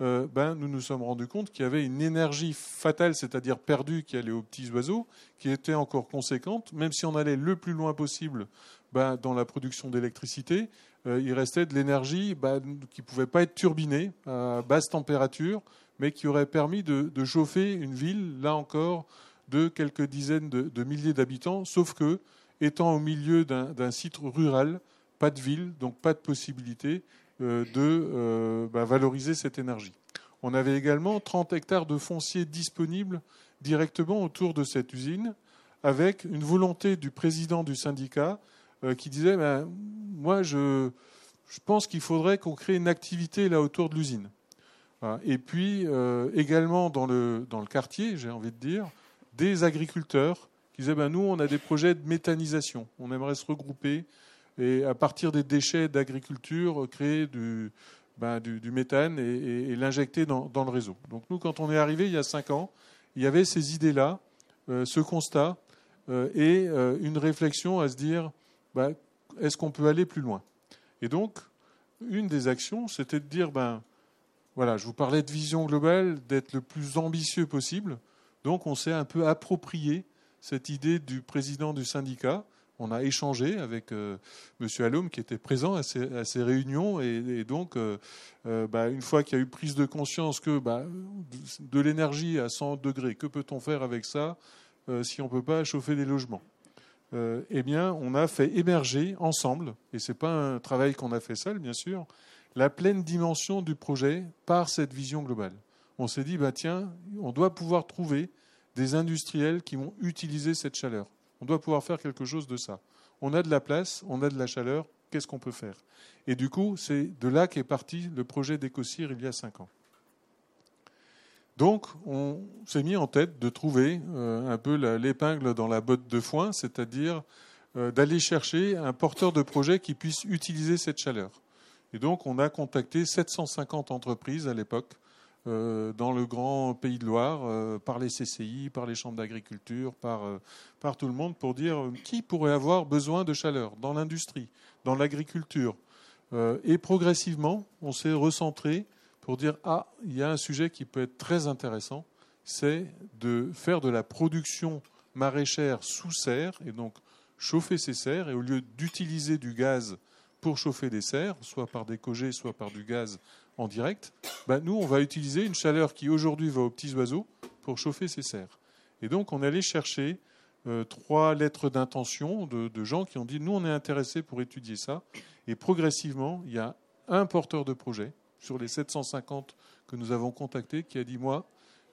euh, ben, nous nous sommes rendus compte qu'il y avait une énergie fatale, c'est-à-dire perdue, qui allait aux petits oiseaux, qui était encore conséquente. Même si on allait le plus loin possible ben, dans la production d'électricité, euh, il restait de l'énergie ben, qui ne pouvait pas être turbinée à basse température, mais qui aurait permis de, chauffer une ville, là encore, de quelques dizaines de milliers d'habitants, sauf que étant au milieu d'un site rural, pas de ville, donc pas de possibilité de euh, bah, valoriser cette énergie. On avait également 30 hectares de foncier disponibles directement autour de cette usine, avec une volonté du président du syndicat euh, qui disait ben, Moi, je, pense qu'il faudrait qu'on crée une activité là autour de l'usine. Et puis également dans le, dans le quartier, j'ai envie de dire, des agriculteurs qui disaient ben, Nous, on a des projets de méthanisation. On aimerait se regrouper et, à partir des déchets d'agriculture, créer du, ben, méthane et, l'injecter dans, le réseau. Donc, nous, quand on est arrivé il y a cinq ans, il y avait ces idées-là, euh, ce constat euh, et euh, une réflexion à se dire ben, est-ce qu'on peut aller plus loin? Et donc, une des actions, c'était de dire ben, voilà, je vous parlais de vision globale, d'être le plus ambitieux possible. Donc, on s'est un peu approprié cette idée du président du syndicat On a échangé avec M. Allôme qui était présent à ces, réunions et, donc bah, une fois qu'il y a eu prise de conscience que bah, de l'énergie à 100 degrés, que peut-on faire avec ça si on ne peut pas chauffer des logements? Eh bien, on a fait émerger ensemble, et ce n'est pas un travail qu'on a fait seul, bien sûr, la pleine dimension du projet par cette vision globale. On s'est dit, bah, tiens, on doit pouvoir trouver des industriels qui vont utiliser cette chaleur. On doit pouvoir faire quelque chose de ça. On a de la place, on a de la chaleur, qu'est-ce qu'on peut faire? Et du coup, c'est de là qu'est parti le projet d'Ecocir il y a cinq ans. Donc, on s'est mis en tête de trouver euh, un peu l'épingle dans la botte de foin, c'est-à-dire euh, d'aller chercher un porteur de projet qui puisse utiliser cette chaleur. Et donc, on a contacté 750 entreprises à l'époque dans le grand pays de Loire, par les CCI, par les chambres d'agriculture, par, par tout le monde, pour dire qui pourrait avoir besoin de chaleur dans l'industrie, dans l'agriculture. et progressivement, on s'est recentré pour dire ah, il y a un sujet qui peut être très intéressant, c'est de faire de la production maraîchère sous serre et donc chauffer ces serres et au lieu d'utiliser du gaz pour chauffer des serres, soit par des cogés, soit par du gaz en direct, ben nous on va utiliser une chaleur qui aujourd'hui va aux petits oiseaux pour chauffer ces serres. Et donc on allé chercher euh, trois lettres d'intention de, gens qui ont dit nous on est intéressés pour étudier ça. Et progressivement, il y a un porteur de projet sur les 750 que nous avons contactés qui a dit Moi,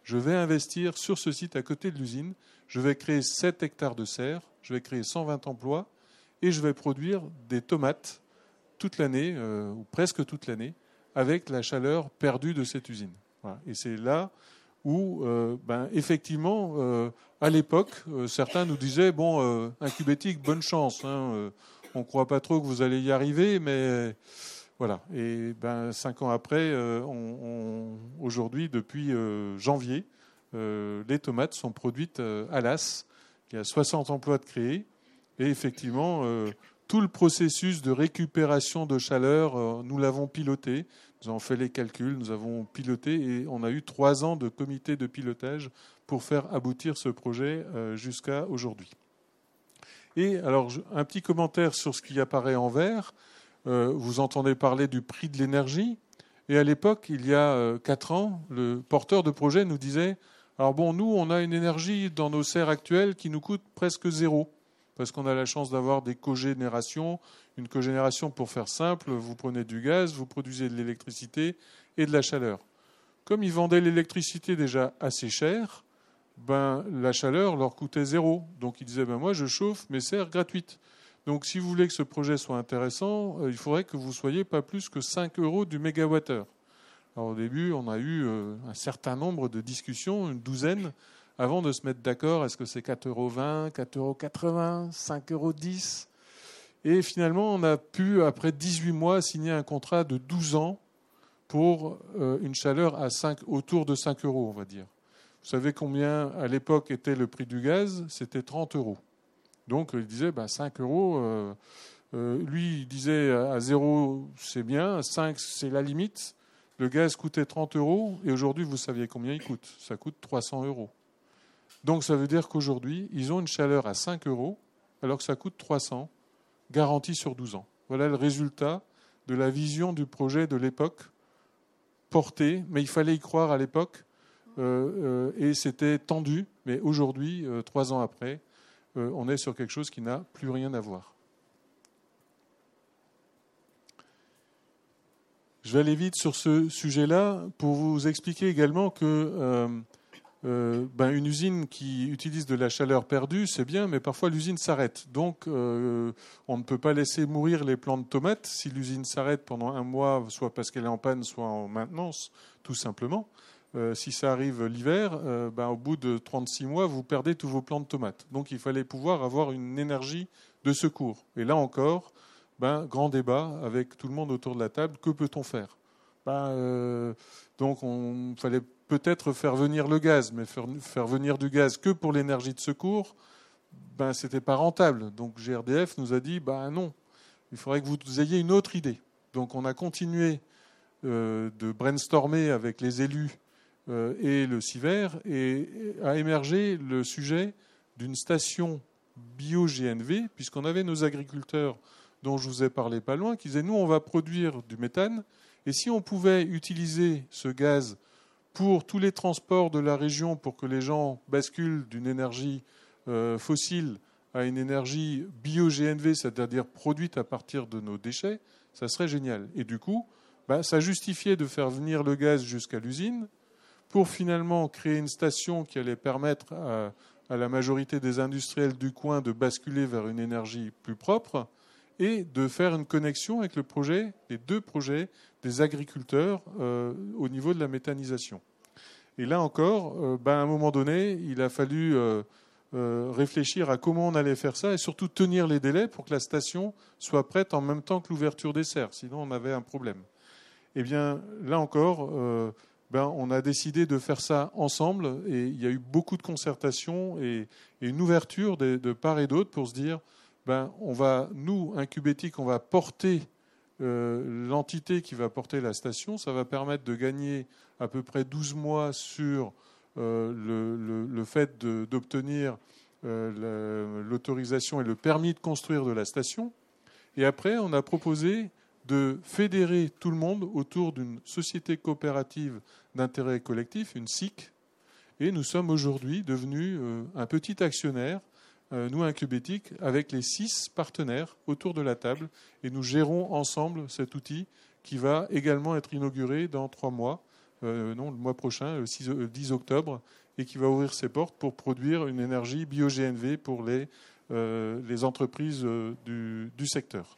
je vais investir sur ce site à côté de l'usine, je vais créer 7 hectares de serre, je vais créer 120 emplois et je vais produire des tomates toute l'année, euh, ou presque toute l'année, avec la chaleur perdue de cette usine. Et c'est là où, euh, ben, effectivement, euh, à l'époque, certains nous disaient Bon, un cubétique, bonne chance. Hein, on ne croit pas trop que vous allez y arriver, mais voilà. Et ben, cinq ans après, euh, aujourd'hui, depuis euh, janvier, euh, les tomates sont produites à l'AS. Il y a 60 emplois de créés. Et effectivement, tout le processus de récupération de chaleur, nous l'avons piloté. Nous avons fait les calculs, nous avons piloté et on a eu trois ans de comité de pilotage pour faire aboutir ce projet jusqu'à aujourd'hui. Et alors, un petit commentaire sur ce qui apparaît en vert. Euh, vous entendez parler du prix de l'énergie. Et à l'époque, il y a euh, quatre ans, le porteur de projet nous disait Alors bon, nous, on a une énergie dans nos serres actuelles qui nous coûte presque zéro, parce qu'on a la chance d'avoir des cogénérations. Une cogénération, pour faire simple, vous prenez du gaz, vous produisez de l'électricité et de la chaleur. Comme ils vendaient l'électricité déjà assez cher, ben, la chaleur leur coûtait zéro. Donc ils disaient ben, Moi, je chauffe mes serres gratuites. Donc si vous voulez que ce projet soit intéressant, euh, il faudrait que vous soyez pas plus que 5 euros du mégawattheure. Alors au début, on a eu euh, un certain nombre de discussions, une douzaine, avant de se mettre d'accord, est-ce que c'est 4,20 euros, 4,80 euros, 5,10 euros Et finalement, on a pu, après 18 mois, signer un contrat de 12 ans pour euh, une chaleur à 5, autour de 5 euros, on va dire. Vous savez combien à l'époque était le prix du gaz? C'était 30 euros. Donc il disait 5 bah, euros. Euh, euh, lui, il disait à 0, c'est bien, à 5, c'est la limite. Le gaz coûtait 30 euros et aujourd'hui, vous saviez combien il coûte? Ça coûte 300 euros. Donc ça veut dire qu'aujourd'hui, ils ont une chaleur à 5 euros alors que ça coûte 300, garantie sur 12 ans. Voilà le résultat de la vision du projet de l'époque porté, mais il fallait y croire à l'époque euh, et c'était tendu, mais aujourd'hui, trois ans après, euh, on est sur quelque chose qui n'a plus rien à voir. Je vais aller vite sur ce sujet-là pour vous expliquer également que euh, euh, ben, une usine qui utilise de la chaleur perdue, c'est bien, mais parfois l'usine s'arrête. Donc on ne peut pas laisser mourir les plants de tomates si l'usine s'arrête pendant un mois, soit parce qu'elle est en panne, soit en maintenance, tout simplement. Euh, si ça arrive l'hiver, euh, ben, au bout de 36 mois, vous perdez tous vos plants de tomates. Donc il fallait pouvoir avoir une énergie de secours. Et là encore, ben, grand débat avec tout le monde autour de la table, que peut-on faire? Ben, euh, Donc il fallait peut-être faire venir le gaz, mais faire, venir du gaz que pour l'énergie de secours, ben, ce n'était pas rentable. Donc GRDF nous a dit, ben non, il faudrait que vous ayez une autre idée. Donc on a continué de brainstormer avec les élus euh, et le CIVER, et a émergé le sujet d'une station bio-GNV, puisqu'on avait nos agriculteurs dont je vous ai parlé pas loin, qui disaient nous, on va produire du méthane, et si on pouvait utiliser ce gaz pour tous les transports de la région, pour que les gens basculent d'une énergie euh, fossile à une énergie bio-GNV, c'est-à-dire produite à partir de nos déchets, ça serait génial. Et du coup, bah, ça justifiait de faire venir le gaz jusqu'à l'usine pour finalement créer une station qui allait permettre à, à la majorité des industriels du coin de basculer vers une énergie plus propre et de faire une connexion avec le projet, les deux projets des agriculteurs euh, au niveau de la méthanisation. Et là encore, euh, ben, à un moment donné, il a fallu euh, réfléchir à comment on allait faire ça et surtout tenir les délais pour que la station soit prête en même temps que l'ouverture des serres. Sinon, on avait un problème. Eh bien, là encore, ben, on a décidé de faire ça ensemble et il y a eu beaucoup de concertation et, une ouverture de, de part et d'autre pour se dire ben, on va, nous, Incubétique, on va porter euh, l'entité qui va porter la station. Ça va permettre de gagner à peu près 12 mois sur euh, le, fait d'obtenir euh, l'autorisation et le permis de construire de la station. Et après, on a proposé de fédérer tout le monde autour d'une société coopérative d'intérêt collectif, une SIC. Et nous sommes aujourd'hui devenus un petit actionnaire euh, nous, Incubétique, avec les six partenaires autour de la table, et nous gérons ensemble cet outil qui va également être inauguré dans trois mois, euh, non, le mois prochain, le 10 octobre, et qui va ouvrir ses portes pour produire une énergie bio-GNV pour les, euh, les entreprises du, secteur.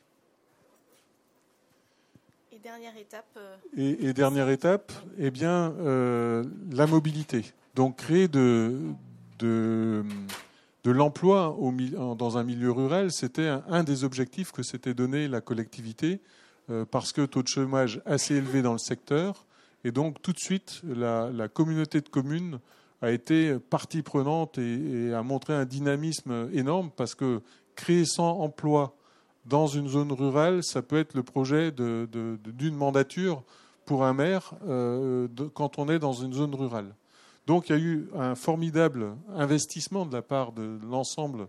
Et dernière étape et, et, dernière étape, eh bien, la mobilité. Donc, créer de, de de l'emploi dans un milieu rural, c'était un, des objectifs que s'était donné la collectivité, euh, parce que taux de chômage assez élevé dans le secteur, et donc tout de suite, la, communauté de communes a été partie prenante et, a montré un dynamisme énorme, parce que créer 100 emplois dans une zone rurale, ça peut être le projet d'une mandature pour un maire euh, quand on est dans une zone rurale. Donc il y a eu un formidable investissement de la part de l'ensemble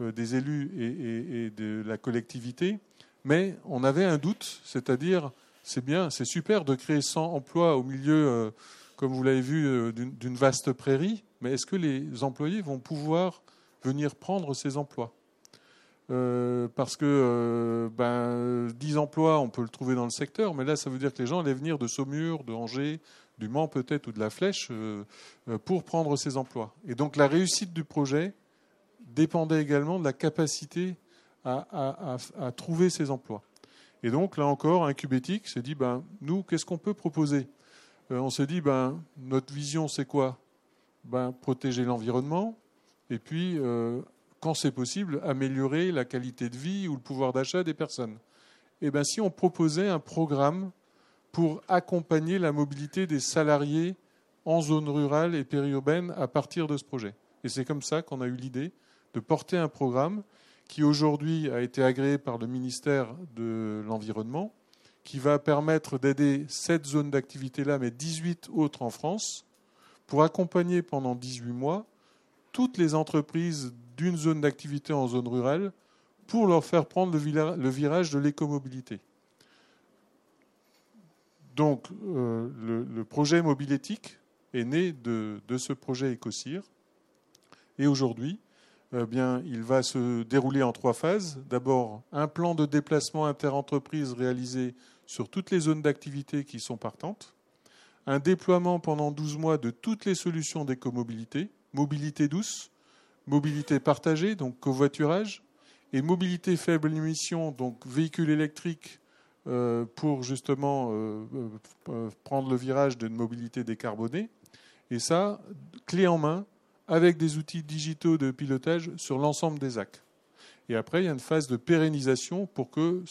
euh, des élus et, de la collectivité, mais on avait un doute, c'est-à-dire c'est bien, c'est super de créer 100 emplois au milieu, euh, comme vous l'avez vu, euh, d'une vaste prairie, mais est-ce que les employés vont pouvoir venir prendre ces emplois? Parce que ben, 10 emplois, on peut le trouver dans le secteur, mais là, ça veut dire que les gens allaient venir de Saumur, de Angers, du Mans peut-être ou de la Flèche euh, euh, pour prendre ces emplois. Et donc la réussite du projet dépendait également de la capacité à, trouver ces emplois. Et donc là encore, un Cubétique s'est dit, ben, nous, qu'est-ce qu'on peut proposer? Euh, On s'est dit, ben, notre vision, c'est quoi? Ben, Protéger l'environnement, et puis, quand c'est possible, améliorer la qualité de vie ou le pouvoir d'achat des personnes. Et ben, si on proposait un programme pour accompagner la mobilité des salariés en zone rurale et périurbaine à partir de ce projet. Et c'est comme ça qu'on a eu l'idée de porter un programme qui aujourd'hui a été agréé par le ministère de l'Environnement, qui va permettre d'aider cette zone d'activité-là, mais 18 autres en France, pour accompagner pendant 18 mois toutes les entreprises d'une zone d'activité en zone rurale pour leur faire prendre le virage de l'écomobilité. Donc, euh, le, projet Mobilétique est né de, ce projet Ecocir. Et aujourd'hui, eh bien, il va se dérouler en trois phases. D'abord, un plan de déplacement interentreprise réalisé sur toutes les zones d'activité qui sont partantes. Un déploiement pendant 12 mois de toutes les solutions d'écomobilité, mobilité douce, mobilité partagée, donc covoiturage, et mobilité faible émission, donc véhicules électriques euh, pour justement euh, euh, prendre le virage d'une mobilité décarbonée. Et ça, clé en main, avec des outils digitaux de pilotage sur l'ensemble des actes. Et après, il y a une phase de pérennisation pour que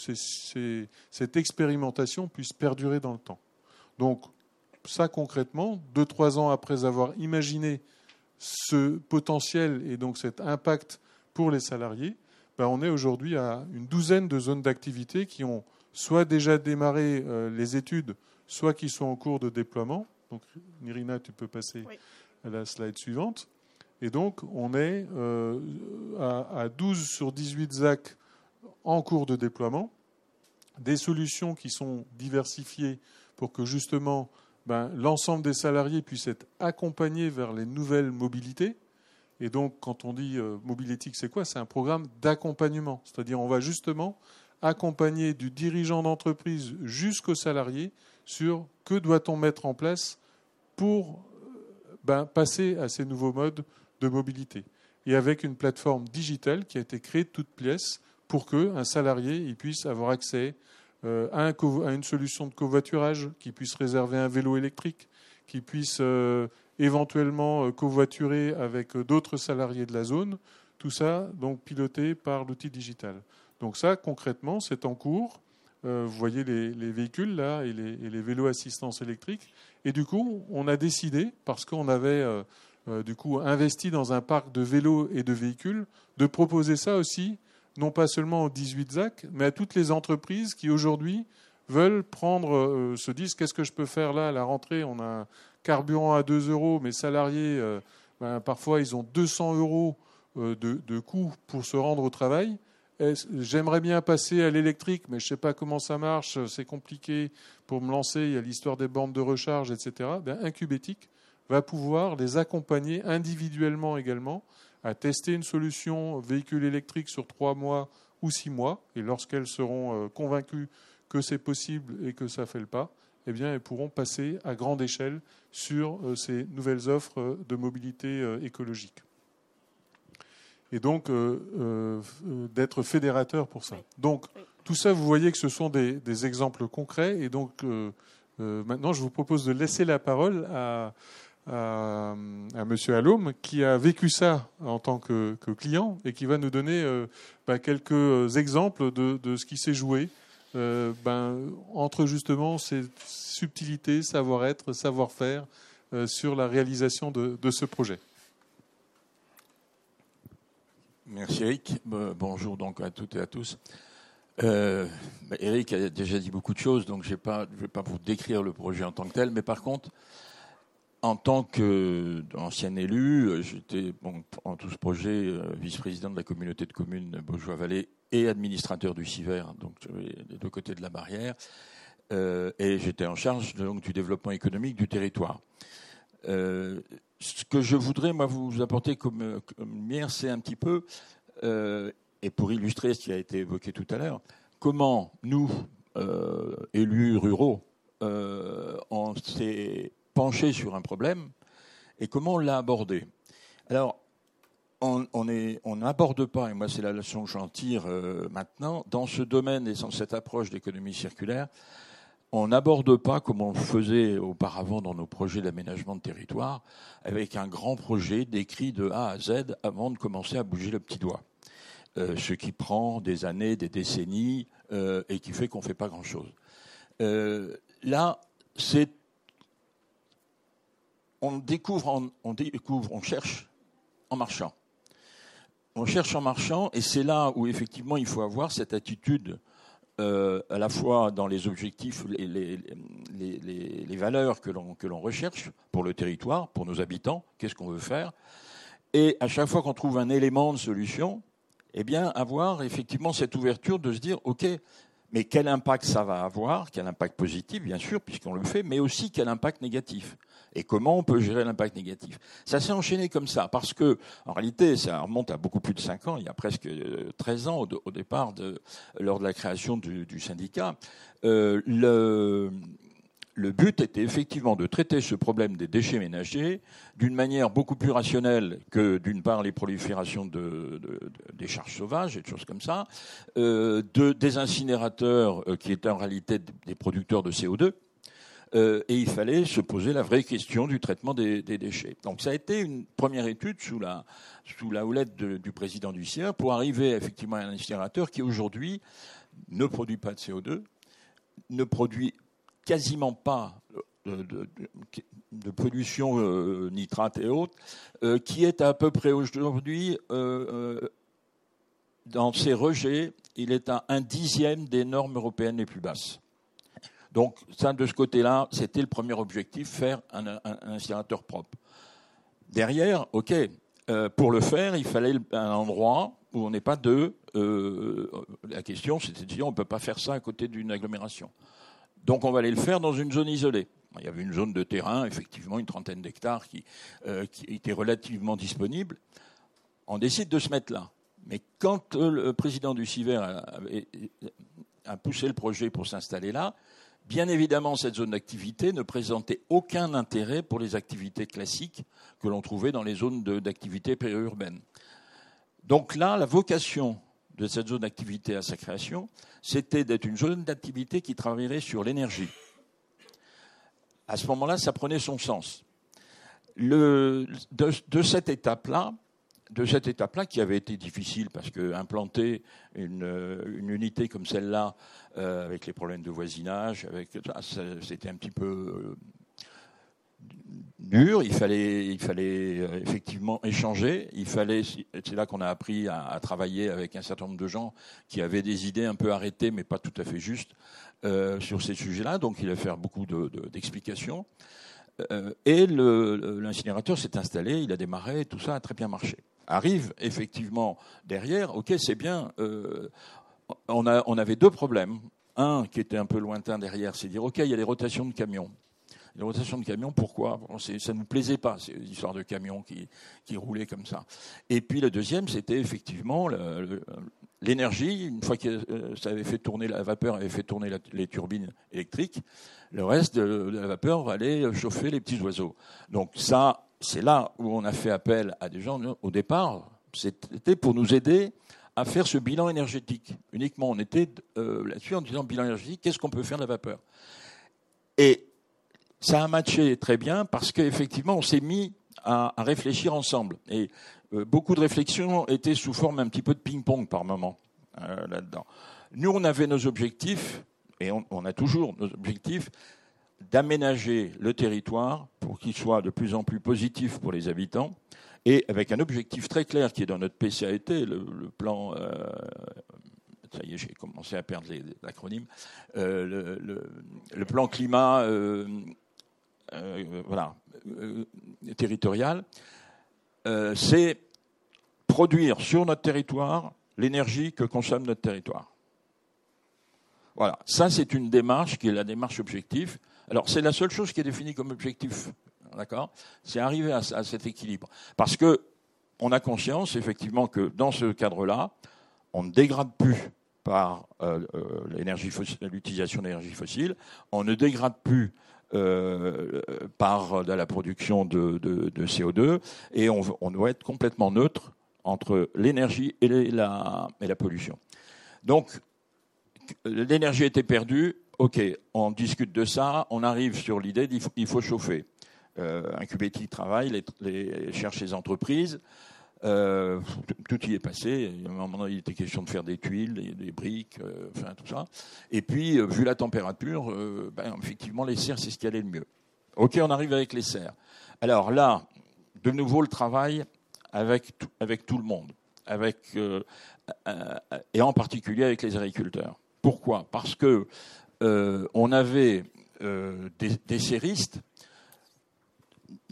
cette expérimentation puisse perdurer dans le temps. Donc, ça concrètement, deux, trois ans après avoir imaginé ce potentiel et donc cet impact pour les salariés, ben on est aujourd'hui à une douzaine de zones d'activité qui ont soit déjà démarré euh, les études, soit qui sont en cours de déploiement. Donc, Nirina, tu peux passer à la slide suivante. Et donc, on est à, 12 sur 18 ZAC en cours de déploiement, des solutions qui sont diversifiées pour que justement ben, l'ensemble des salariés puissent être accompagnés vers les nouvelles mobilités. Et donc, quand on dit euh, mobilétique, c'est quoi? C'est un programme d'accompagnement. C'est-à-dire, on va justement accompagner du dirigeant d'entreprise jusqu'au salarié sur que doit-on mettre en place pour euh, ben, passer à ces nouveaux modes de mobilité. Et avec une plateforme digitale qui a été créée de toutes pièces pour qu'un salarié puisse avoir accès euh, à, une solution de covoiturage, qui puisse réserver un vélo électrique, qui puisse euh, éventuellement covoiturer avec d'autres salariés de la zone. Tout ça, donc piloté par l'outil digital. Donc ça, concrètement, c'est en cours. vous voyez les, véhicules là et les, vélos assistance électrique. Et du coup, on a décidé, parce qu'on avait du coup investi dans un parc de vélos et de véhicules, de proposer ça aussi non pas seulement aux 18 ZAC, mais à toutes les entreprises qui aujourd'hui veulent prendre, euh, se disent qu'est-ce que je peux faire là à la rentrée? On a un carburant à 2 euros, mes salariés, euh, ben, parfois ils ont 200 euros euh, de, de coûts pour se rendre au travail. J'aimerais bien passer à l'électrique, mais je ne sais pas comment ça marche, c'est compliqué pour me lancer, il y a l'histoire des bandes de recharge, etc. Ben, Incubétique va pouvoir les accompagner individuellement également à tester une solution véhicule électrique sur trois mois ou six mois. Et lorsqu'elles seront euh, convaincues que c'est possible et que ça fait le pas, eh bien, elles pourront passer à grande échelle sur euh, ces nouvelles offres euh, de mobilité écologique. Et donc, d'être fédérateur pour ça. Donc, tout ça, vous voyez que ce sont des, des exemples concrets. Et donc, maintenant, je vous propose de laisser la parole à à, à Monsieur Allôme, qui a vécu ça en tant que, client et qui va nous donner euh, bah, quelques exemples de, ce qui s'est joué euh, ben, entre justement ces subtilités, savoir-être, savoir-faire euh, sur la réalisation de, ce projet. Merci Eric. Bonjour donc à toutes et à tous. Bah, Eric a déjà dit beaucoup de choses, donc je ne vais pas vous décrire le projet en tant que tel, mais par contre, en tant qu'ancien élu, euh, j'étais en tout ce projet euh, vice-président de la communauté de communes Beaujois-Vallée et administrateur du CIVER, donc les deux côtés de la barrière. Euh, et j'étais en charge donc, du développement économique du territoire. Ce que je voudrais moi vous apporter comme, lumière, c'est un petit peu, et pour illustrer ce qui a été évoqué tout à l'heure, comment nous, élus ruraux, on s'est penché sur un problème et comment on l'a abordé. Alors, on n'aborde pas, et moi c'est la leçon que j'en tire euh, maintenant, dans ce domaine et dans cette approche d'économie circulaire, on n'aborde pas comme on le faisait auparavant dans nos projets d'aménagement de territoire, avec un grand projet décrit de A à Z avant de commencer à bouger le petit doigt. Euh, ce qui prend des années, des décennies, euh, et qui fait qu'on ne fait pas grand-chose. là, c'est on découvre, on découvre, on cherche en marchant. On cherche en marchant, et c'est là où effectivement il faut avoir cette attitude euh, à la fois dans les objectifs, les, les, valeurs que l'on, recherche pour le territoire, pour nos habitants, qu'est-ce qu'on veut faire, et à chaque fois qu'on trouve un élément de solution, eh bien avoir effectivement cette ouverture de se dire, ok, mais quel impact ça va avoir Quel impact positif, bien sûr, puisqu'on le fait, mais aussi quel impact négatif Et comment on peut gérer l'impact négatif Ça s'est enchaîné comme ça, parce que, en réalité, ça remonte à beaucoup plus de 5 ans, il y a presque 13 ans au, départ, de, lors de la création du, syndicat. Euh, le, le but était effectivement de traiter ce problème des déchets ménagers d'une manière beaucoup plus rationnelle que, d'une part, les proliférations de, des charges sauvages et des choses comme ça, euh, de, des incinérateurs euh, qui étaient en réalité des producteurs de CO2. Euh, et il fallait se poser la vraie question du traitement des, déchets. Donc ça a été une première étude sous la, sous la houlette du président du CIR pour arriver effectivement à un incinérateur qui aujourd'hui ne produit pas de CO2, ne produit quasiment pas de, de, pollution euh, nitrate et autres, euh, qui est à peu près aujourd'hui, euh, dans ses rejets, il est à un dixième des normes européennes les plus basses. Donc, ça, de ce côté-là, c'était le premier objectif, faire un, un, incinérateur propre. Derrière, OK, pour le faire, il fallait un endroit où on n'est pas deux. la question, c'était de dire on ne peut pas faire ça à côté d'une agglomération. Donc on va aller le faire dans une zone isolée. Il y avait une zone de terrain, effectivement, une trentaine d'hectares qui, qui était relativement disponible. On décide de se mettre là. Mais quand le président du CIVER a, poussé le projet pour s'installer là, bien évidemment, cette zone d'activité ne présentait aucun intérêt pour les activités classiques que l'on trouvait dans les zones d'activité périurbaine. Donc là, la vocation de cette zone d'activité à sa création, c'était d'être une zone d'activité qui travaillerait sur l'énergie. À ce moment-là, ça prenait son sens. de, cette étape-là, de cette étape-là, qui avait été difficile parce que implanter une, unité comme celle-là, euh, avec les problèmes de voisinage, c'était un petit peu euh, dur. Il fallait, il fallait euh, effectivement échanger. Il fallait, c'est là qu'on a appris à, travailler avec un certain nombre de gens qui avaient des idées un peu arrêtées, mais pas tout à fait justes sur ces sujets-là. Donc, il a fait beaucoup d'explications. et l'incinérateur s'est installé, il a démarré, tout ça a très bien marché arrive effectivement derrière, ok, c'est bien. Euh, on, on, avait deux problèmes. Un qui était un peu lointain derrière, c'est dire, ok, il y a des rotations de camions. Les rotations de camions, pourquoi? Ça ne nous plaisait pas, ces histoires de camions qui, roulaient comme ça. Et puis le deuxième, c'était effectivement l'énergie. Une fois que euh, ça avait fait tourner la vapeur, avait fait tourner les turbines électriques, le reste de, de la vapeur allait chauffer les petits oiseaux. Donc ça, c'est là où on a fait appel à des gens. Au départ, c'était pour nous aider à faire ce bilan énergétique. Uniquement, on était euh, là-dessus en disant bilan énergétique, qu'est-ce qu'on peut faire de la vapeur? Et ça a matché très bien parce qu'effectivement, on s'est mis à, réfléchir ensemble. Et euh, beaucoup de réflexions étaient sous forme un petit peu de ping-pong par moment euh, là-dedans. Nous, on avait nos objectifs, et on a toujours nos objectifs, d'aménager le territoire pour qu'il soit de plus en plus positif pour les habitants et avec un objectif très clair qui est dans notre PCAET, le, plan. Euh, ça y est, j'ai commencé à perdre les, acronymes. Euh, le, plan climat, voilà, territorial, c'est produire sur notre territoire l'énergie que consomme notre territoire. Voilà, ça c'est une démarche qui est la démarche objective. Alors c'est la seule chose qui est définie comme objectif, d'accord? C'est arriver à, cet équilibre, parce que on a conscience effectivement que dans ce cadre-là, on ne dégrade plus par euh, euh, l'utilisation d'énergie fossile, on ne dégrade plus euh, par de la production de, CO2, et on, doit être complètement neutre entre l'énergie et, la, et la pollution. Donc, l'énergie était perdue, ok, on discute de ça, on arrive sur l'idée qu'il faut, chauffer. Euh, travaille, les, cherche les entreprises, euh, tout y est passé. À un moment, il était question de faire des tuiles, des, briques, euh, enfin tout ça. Et puis, vu la température, ben, effectivement, les serres, c'est ce qui allait le mieux. Ok, on arrive avec les serres. Alors là, de nouveau, le travail avec, tout le monde, avec, et en particulier avec les agriculteurs. Pourquoi? Parce que euh, on avait euh, des, des, séristes,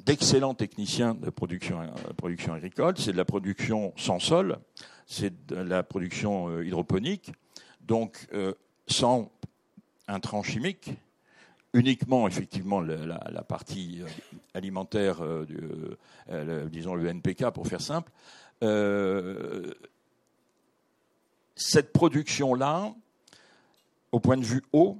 d'excellents techniciens de production, euh, production agricole. C'est de la production sans sol, c'est de la production hydroponique, donc sans intrants chimiques, uniquement effectivement la, partie alimentaire, disons le NPK pour faire simple. cette production-là, au point de vue eau,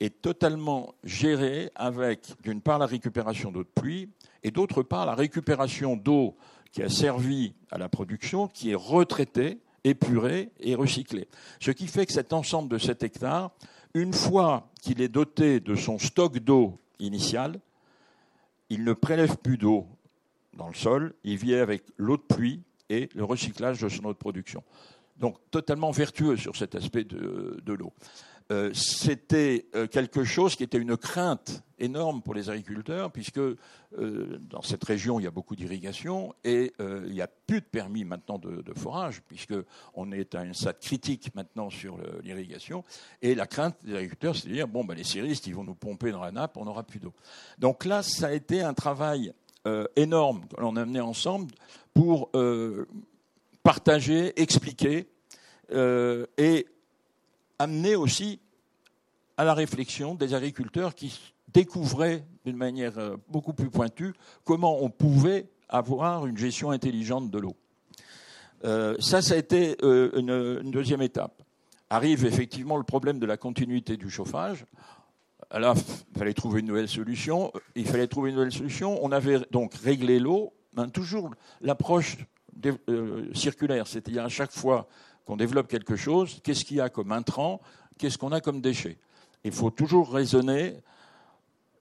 est totalement géré avec, d'une part, la récupération d'eau de pluie et d'autre part, la récupération d'eau qui a servi à la production, qui est retraitée, épurée et recyclée. Ce qui fait que cet ensemble de 7 hectares, une fois qu'il est doté de son stock d'eau initial, il ne prélève plus d'eau dans le sol, il vient avec l'eau de pluie et le recyclage de son eau de production donc totalement vertueux sur cet aspect de, l'eau. Euh, c'était euh, quelque chose qui était une crainte énorme pour les agriculteurs, puisque euh, dans cette région, il y a beaucoup d'irrigation et il n'y a plus de permis maintenant de, forage, puisqu'on est à un stade critique maintenant sur l'irrigation. Et la crainte des agriculteurs, c'est de dire bon, ben, les séristes, ils vont nous pomper dans la nappe, on n'aura plus d'eau. Donc là, ça a été un travail énorme que a amené ensemble pour partager, expliquer et amener aussi à la réflexion des agriculteurs qui découvraient d'une manière beaucoup plus pointue comment on pouvait avoir une gestion intelligente de l'eau. Euh, ça, ça a été euh, une, deuxième étape. Arrive effectivement le problème de la continuité du chauffage. Là, il fallait trouver une nouvelle solution. Il fallait trouver une nouvelle solution. On avait donc réglé l'eau, toujours l'approche euh, circulaire, c'est-à-dire à chaque fois qu'on développe quelque chose, qu'est-ce qu'il y a comme intrant, qu'est-ce qu'on a comme déchet? Il faut toujours raisonner,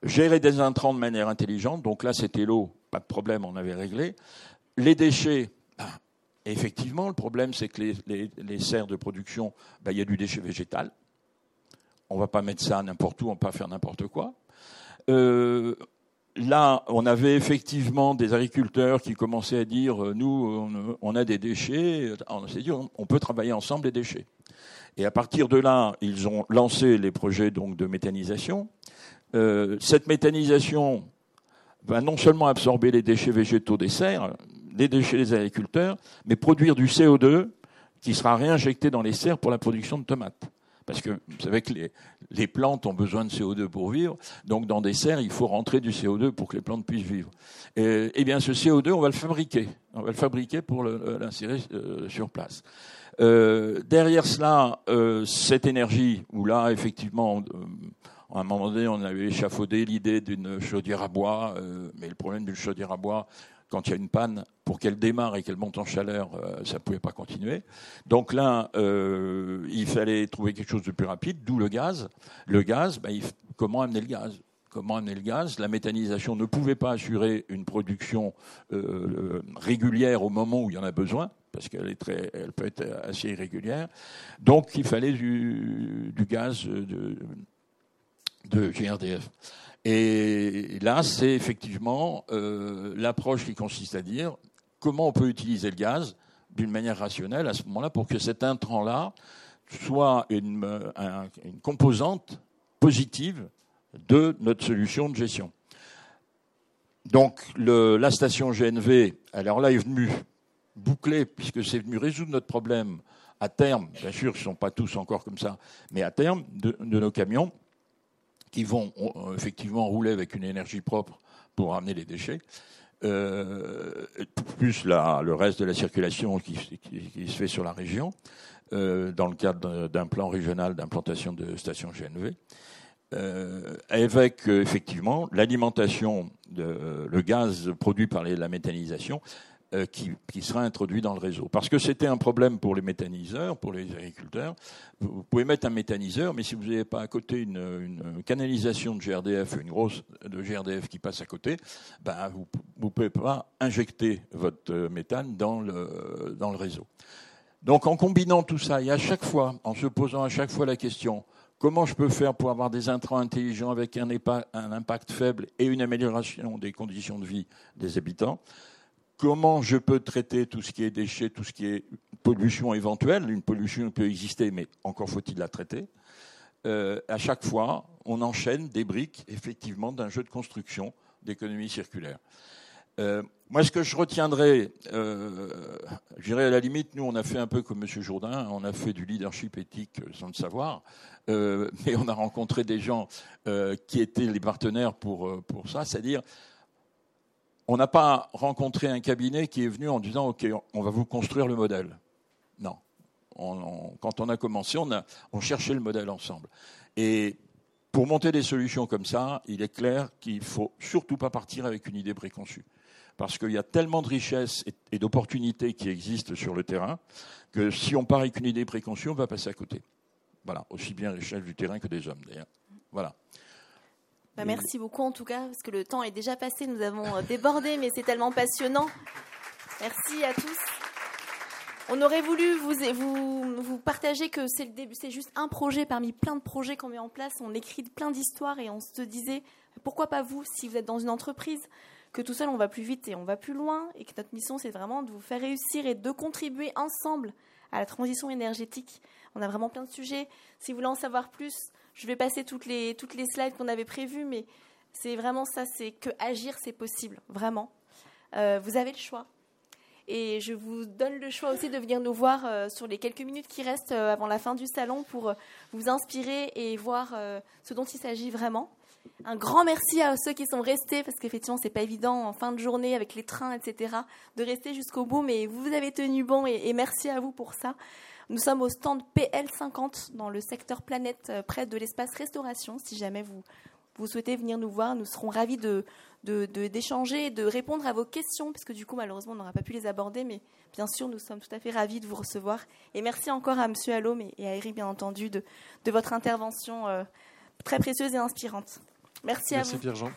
gérer des intrants de manière intelligente. Donc là, c'était l'eau, pas de problème, on avait réglé. Les déchets, effectivement, le problème, c'est que les, serres de production, ben, il y a du déchet végétal. On ne va pas mettre ça n'importe où, on ne va pas faire n'importe quoi. Euh, là, on avait effectivement des agriculteurs qui commençaient à dire, euh, nous, on, a des déchets, on s'est dit, on peut travailler ensemble les déchets. Et à partir de là, ils ont lancé les projets donc de méthanisation. Euh, cette méthanisation va non seulement absorber les déchets végétaux des serres, les déchets des agriculteurs, mais produire du CO2 qui sera réinjecté dans les serres pour la production de tomates. Parce que vous savez que les, plantes ont besoin de CO2 pour vivre, donc dans des serres, il faut rentrer du CO2 pour que les plantes puissent vivre. Et, eh bien, ce CO2, on va le fabriquer. On va le fabriquer pour l'insérer euh, sur place. Euh, derrière cela, euh, cette énergie, où là, effectivement, à un moment donné, on avait échafaudé l'idée d'une chaudière à bois, mais le problème d'une chaudière à bois, quand il y a une panne, pour qu'elle démarre et qu'elle monte en chaleur, euh, ça ne pouvait pas continuer. Donc là, euh, il fallait trouver quelque chose de plus rapide, d'où le gaz. Le gaz, ben, comment amener le gaz? Comment amener le gaz? La méthanisation ne pouvait pas assurer une production euh, régulière au moment où il y en a besoin, parce qu'elle est très, elle peut être assez irrégulière. Donc il fallait du, gaz de, de GRDF. Et là, c'est effectivement euh, l'approche qui consiste à dire comment on peut utiliser le gaz d'une manière rationnelle à ce moment-là pour que cet intrant-là soit une, composante positive de notre solution de gestion. Donc le, la station GNV, alors là, est venue boucler, puisque c'est venu résoudre notre problème à terme, bien sûr, ils ne sont pas tous encore comme ça, mais à terme de nos camions, qui vont euh, effectivement rouler avec une énergie propre pour ramener les déchets, euh, plus le reste de la circulation qui, se fait sur la région, euh, dans le cadre d'un plan régional d'implantation de stations GNV, avec effectivement l'alimentation, le gaz produit par la méthanisation euh, qui, sera introduit dans le réseau. Parce que c'était un problème pour les méthaniseurs, pour les agriculteurs. Vous pouvez mettre un méthaniseur, mais si vous n'avez pas à côté une, canalisation de GRDF, une grosse de GRDF qui passe à côté, ben vous ne pouvez pas injecter votre méthane dans le, dans le réseau. Donc en combinant tout ça, et à chaque fois, en se posant à chaque fois la question, comment je peux faire pour avoir des intrants intelligents avec un impact faible et une amélioration des conditions de vie des habitants, comment je peux traiter tout ce qui est déchets, tout ce qui est pollution éventuelle. Une pollution peut exister, mais encore faut-il la traiter. Euh, à chaque fois, on enchaîne des briques, effectivement, d'un jeu de construction d'économie circulaire. Euh, moi, ce que je retiendrai, euh, je dirais à la limite, nous, on a fait un peu comme M. Jourdain, on a fait du leadership éthique sans le savoir, euh, mais on a rencontré des gens qui étaient les partenaires pour, pour ça, c'est-à-dire on n'a pas rencontré un cabinet qui est venu en disant OK, on va vous construire le modèle. Non. quand on a commencé, on, cherchait le modèle ensemble. Et pour monter des solutions comme ça, il est clair qu'il faut surtout pas partir avec une idée préconçue. Parce qu'il y a tellement de richesses et d'opportunités qui existent sur le terrain que si on part avec une idée préconçue, on va passer à côté. Voilà, aussi bien à l'échelle du terrain que des hommes d'ailleurs. Voilà. Bah, merci beaucoup en tout cas, parce que le temps est déjà passé, nous avons euh, débordé, mais c'est tellement passionnant. Merci à tous. On aurait voulu vous, vous, vous partager que c'est juste un projet parmi plein de projets qu'on met en place. On écrit plein d'histoires et on se disait, pourquoi pas vous, si vous êtes dans une entreprise, que tout seul on va plus vite et on va plus loin, et que notre mission c'est vraiment de vous faire réussir et de contribuer ensemble à la transition énergétique. On a vraiment plein de sujets. Si vous voulez en savoir plus, je vais passer toutes les, slides qu'on avait prévues, mais C'est vraiment ça, c'est que agir, c'est possible, vraiment. Euh, vous avez le choix. Et je vous donne le choix aussi de venir nous voir euh, sur les quelques minutes qui restent euh, avant la fin du salon pour vous inspirer et voir ce dont il s'agit vraiment. Un grand merci à ceux qui sont restés, parce qu'effectivement, c'est pas évident en fin de journée avec les trains, etc., de rester jusqu'au bout, mais vous avez tenu bon et, merci à vous pour ça. Nous sommes au stand PL50 dans le secteur Planète, près de l'espace restauration. Si jamais vous, vous souhaitez venir nous voir, nous serons ravis de, d'échanger, de, de, répondre à vos questions, puisque du coup, malheureusement, on n'aura pas pu les aborder, mais bien sûr, nous sommes tout à fait ravis de vous recevoir. Et merci encore à M. Allôme et à Eric, bien entendu, de, de votre intervention euh, très précieuse et inspirante. Merci, à vous. Merci Pierre-Jean.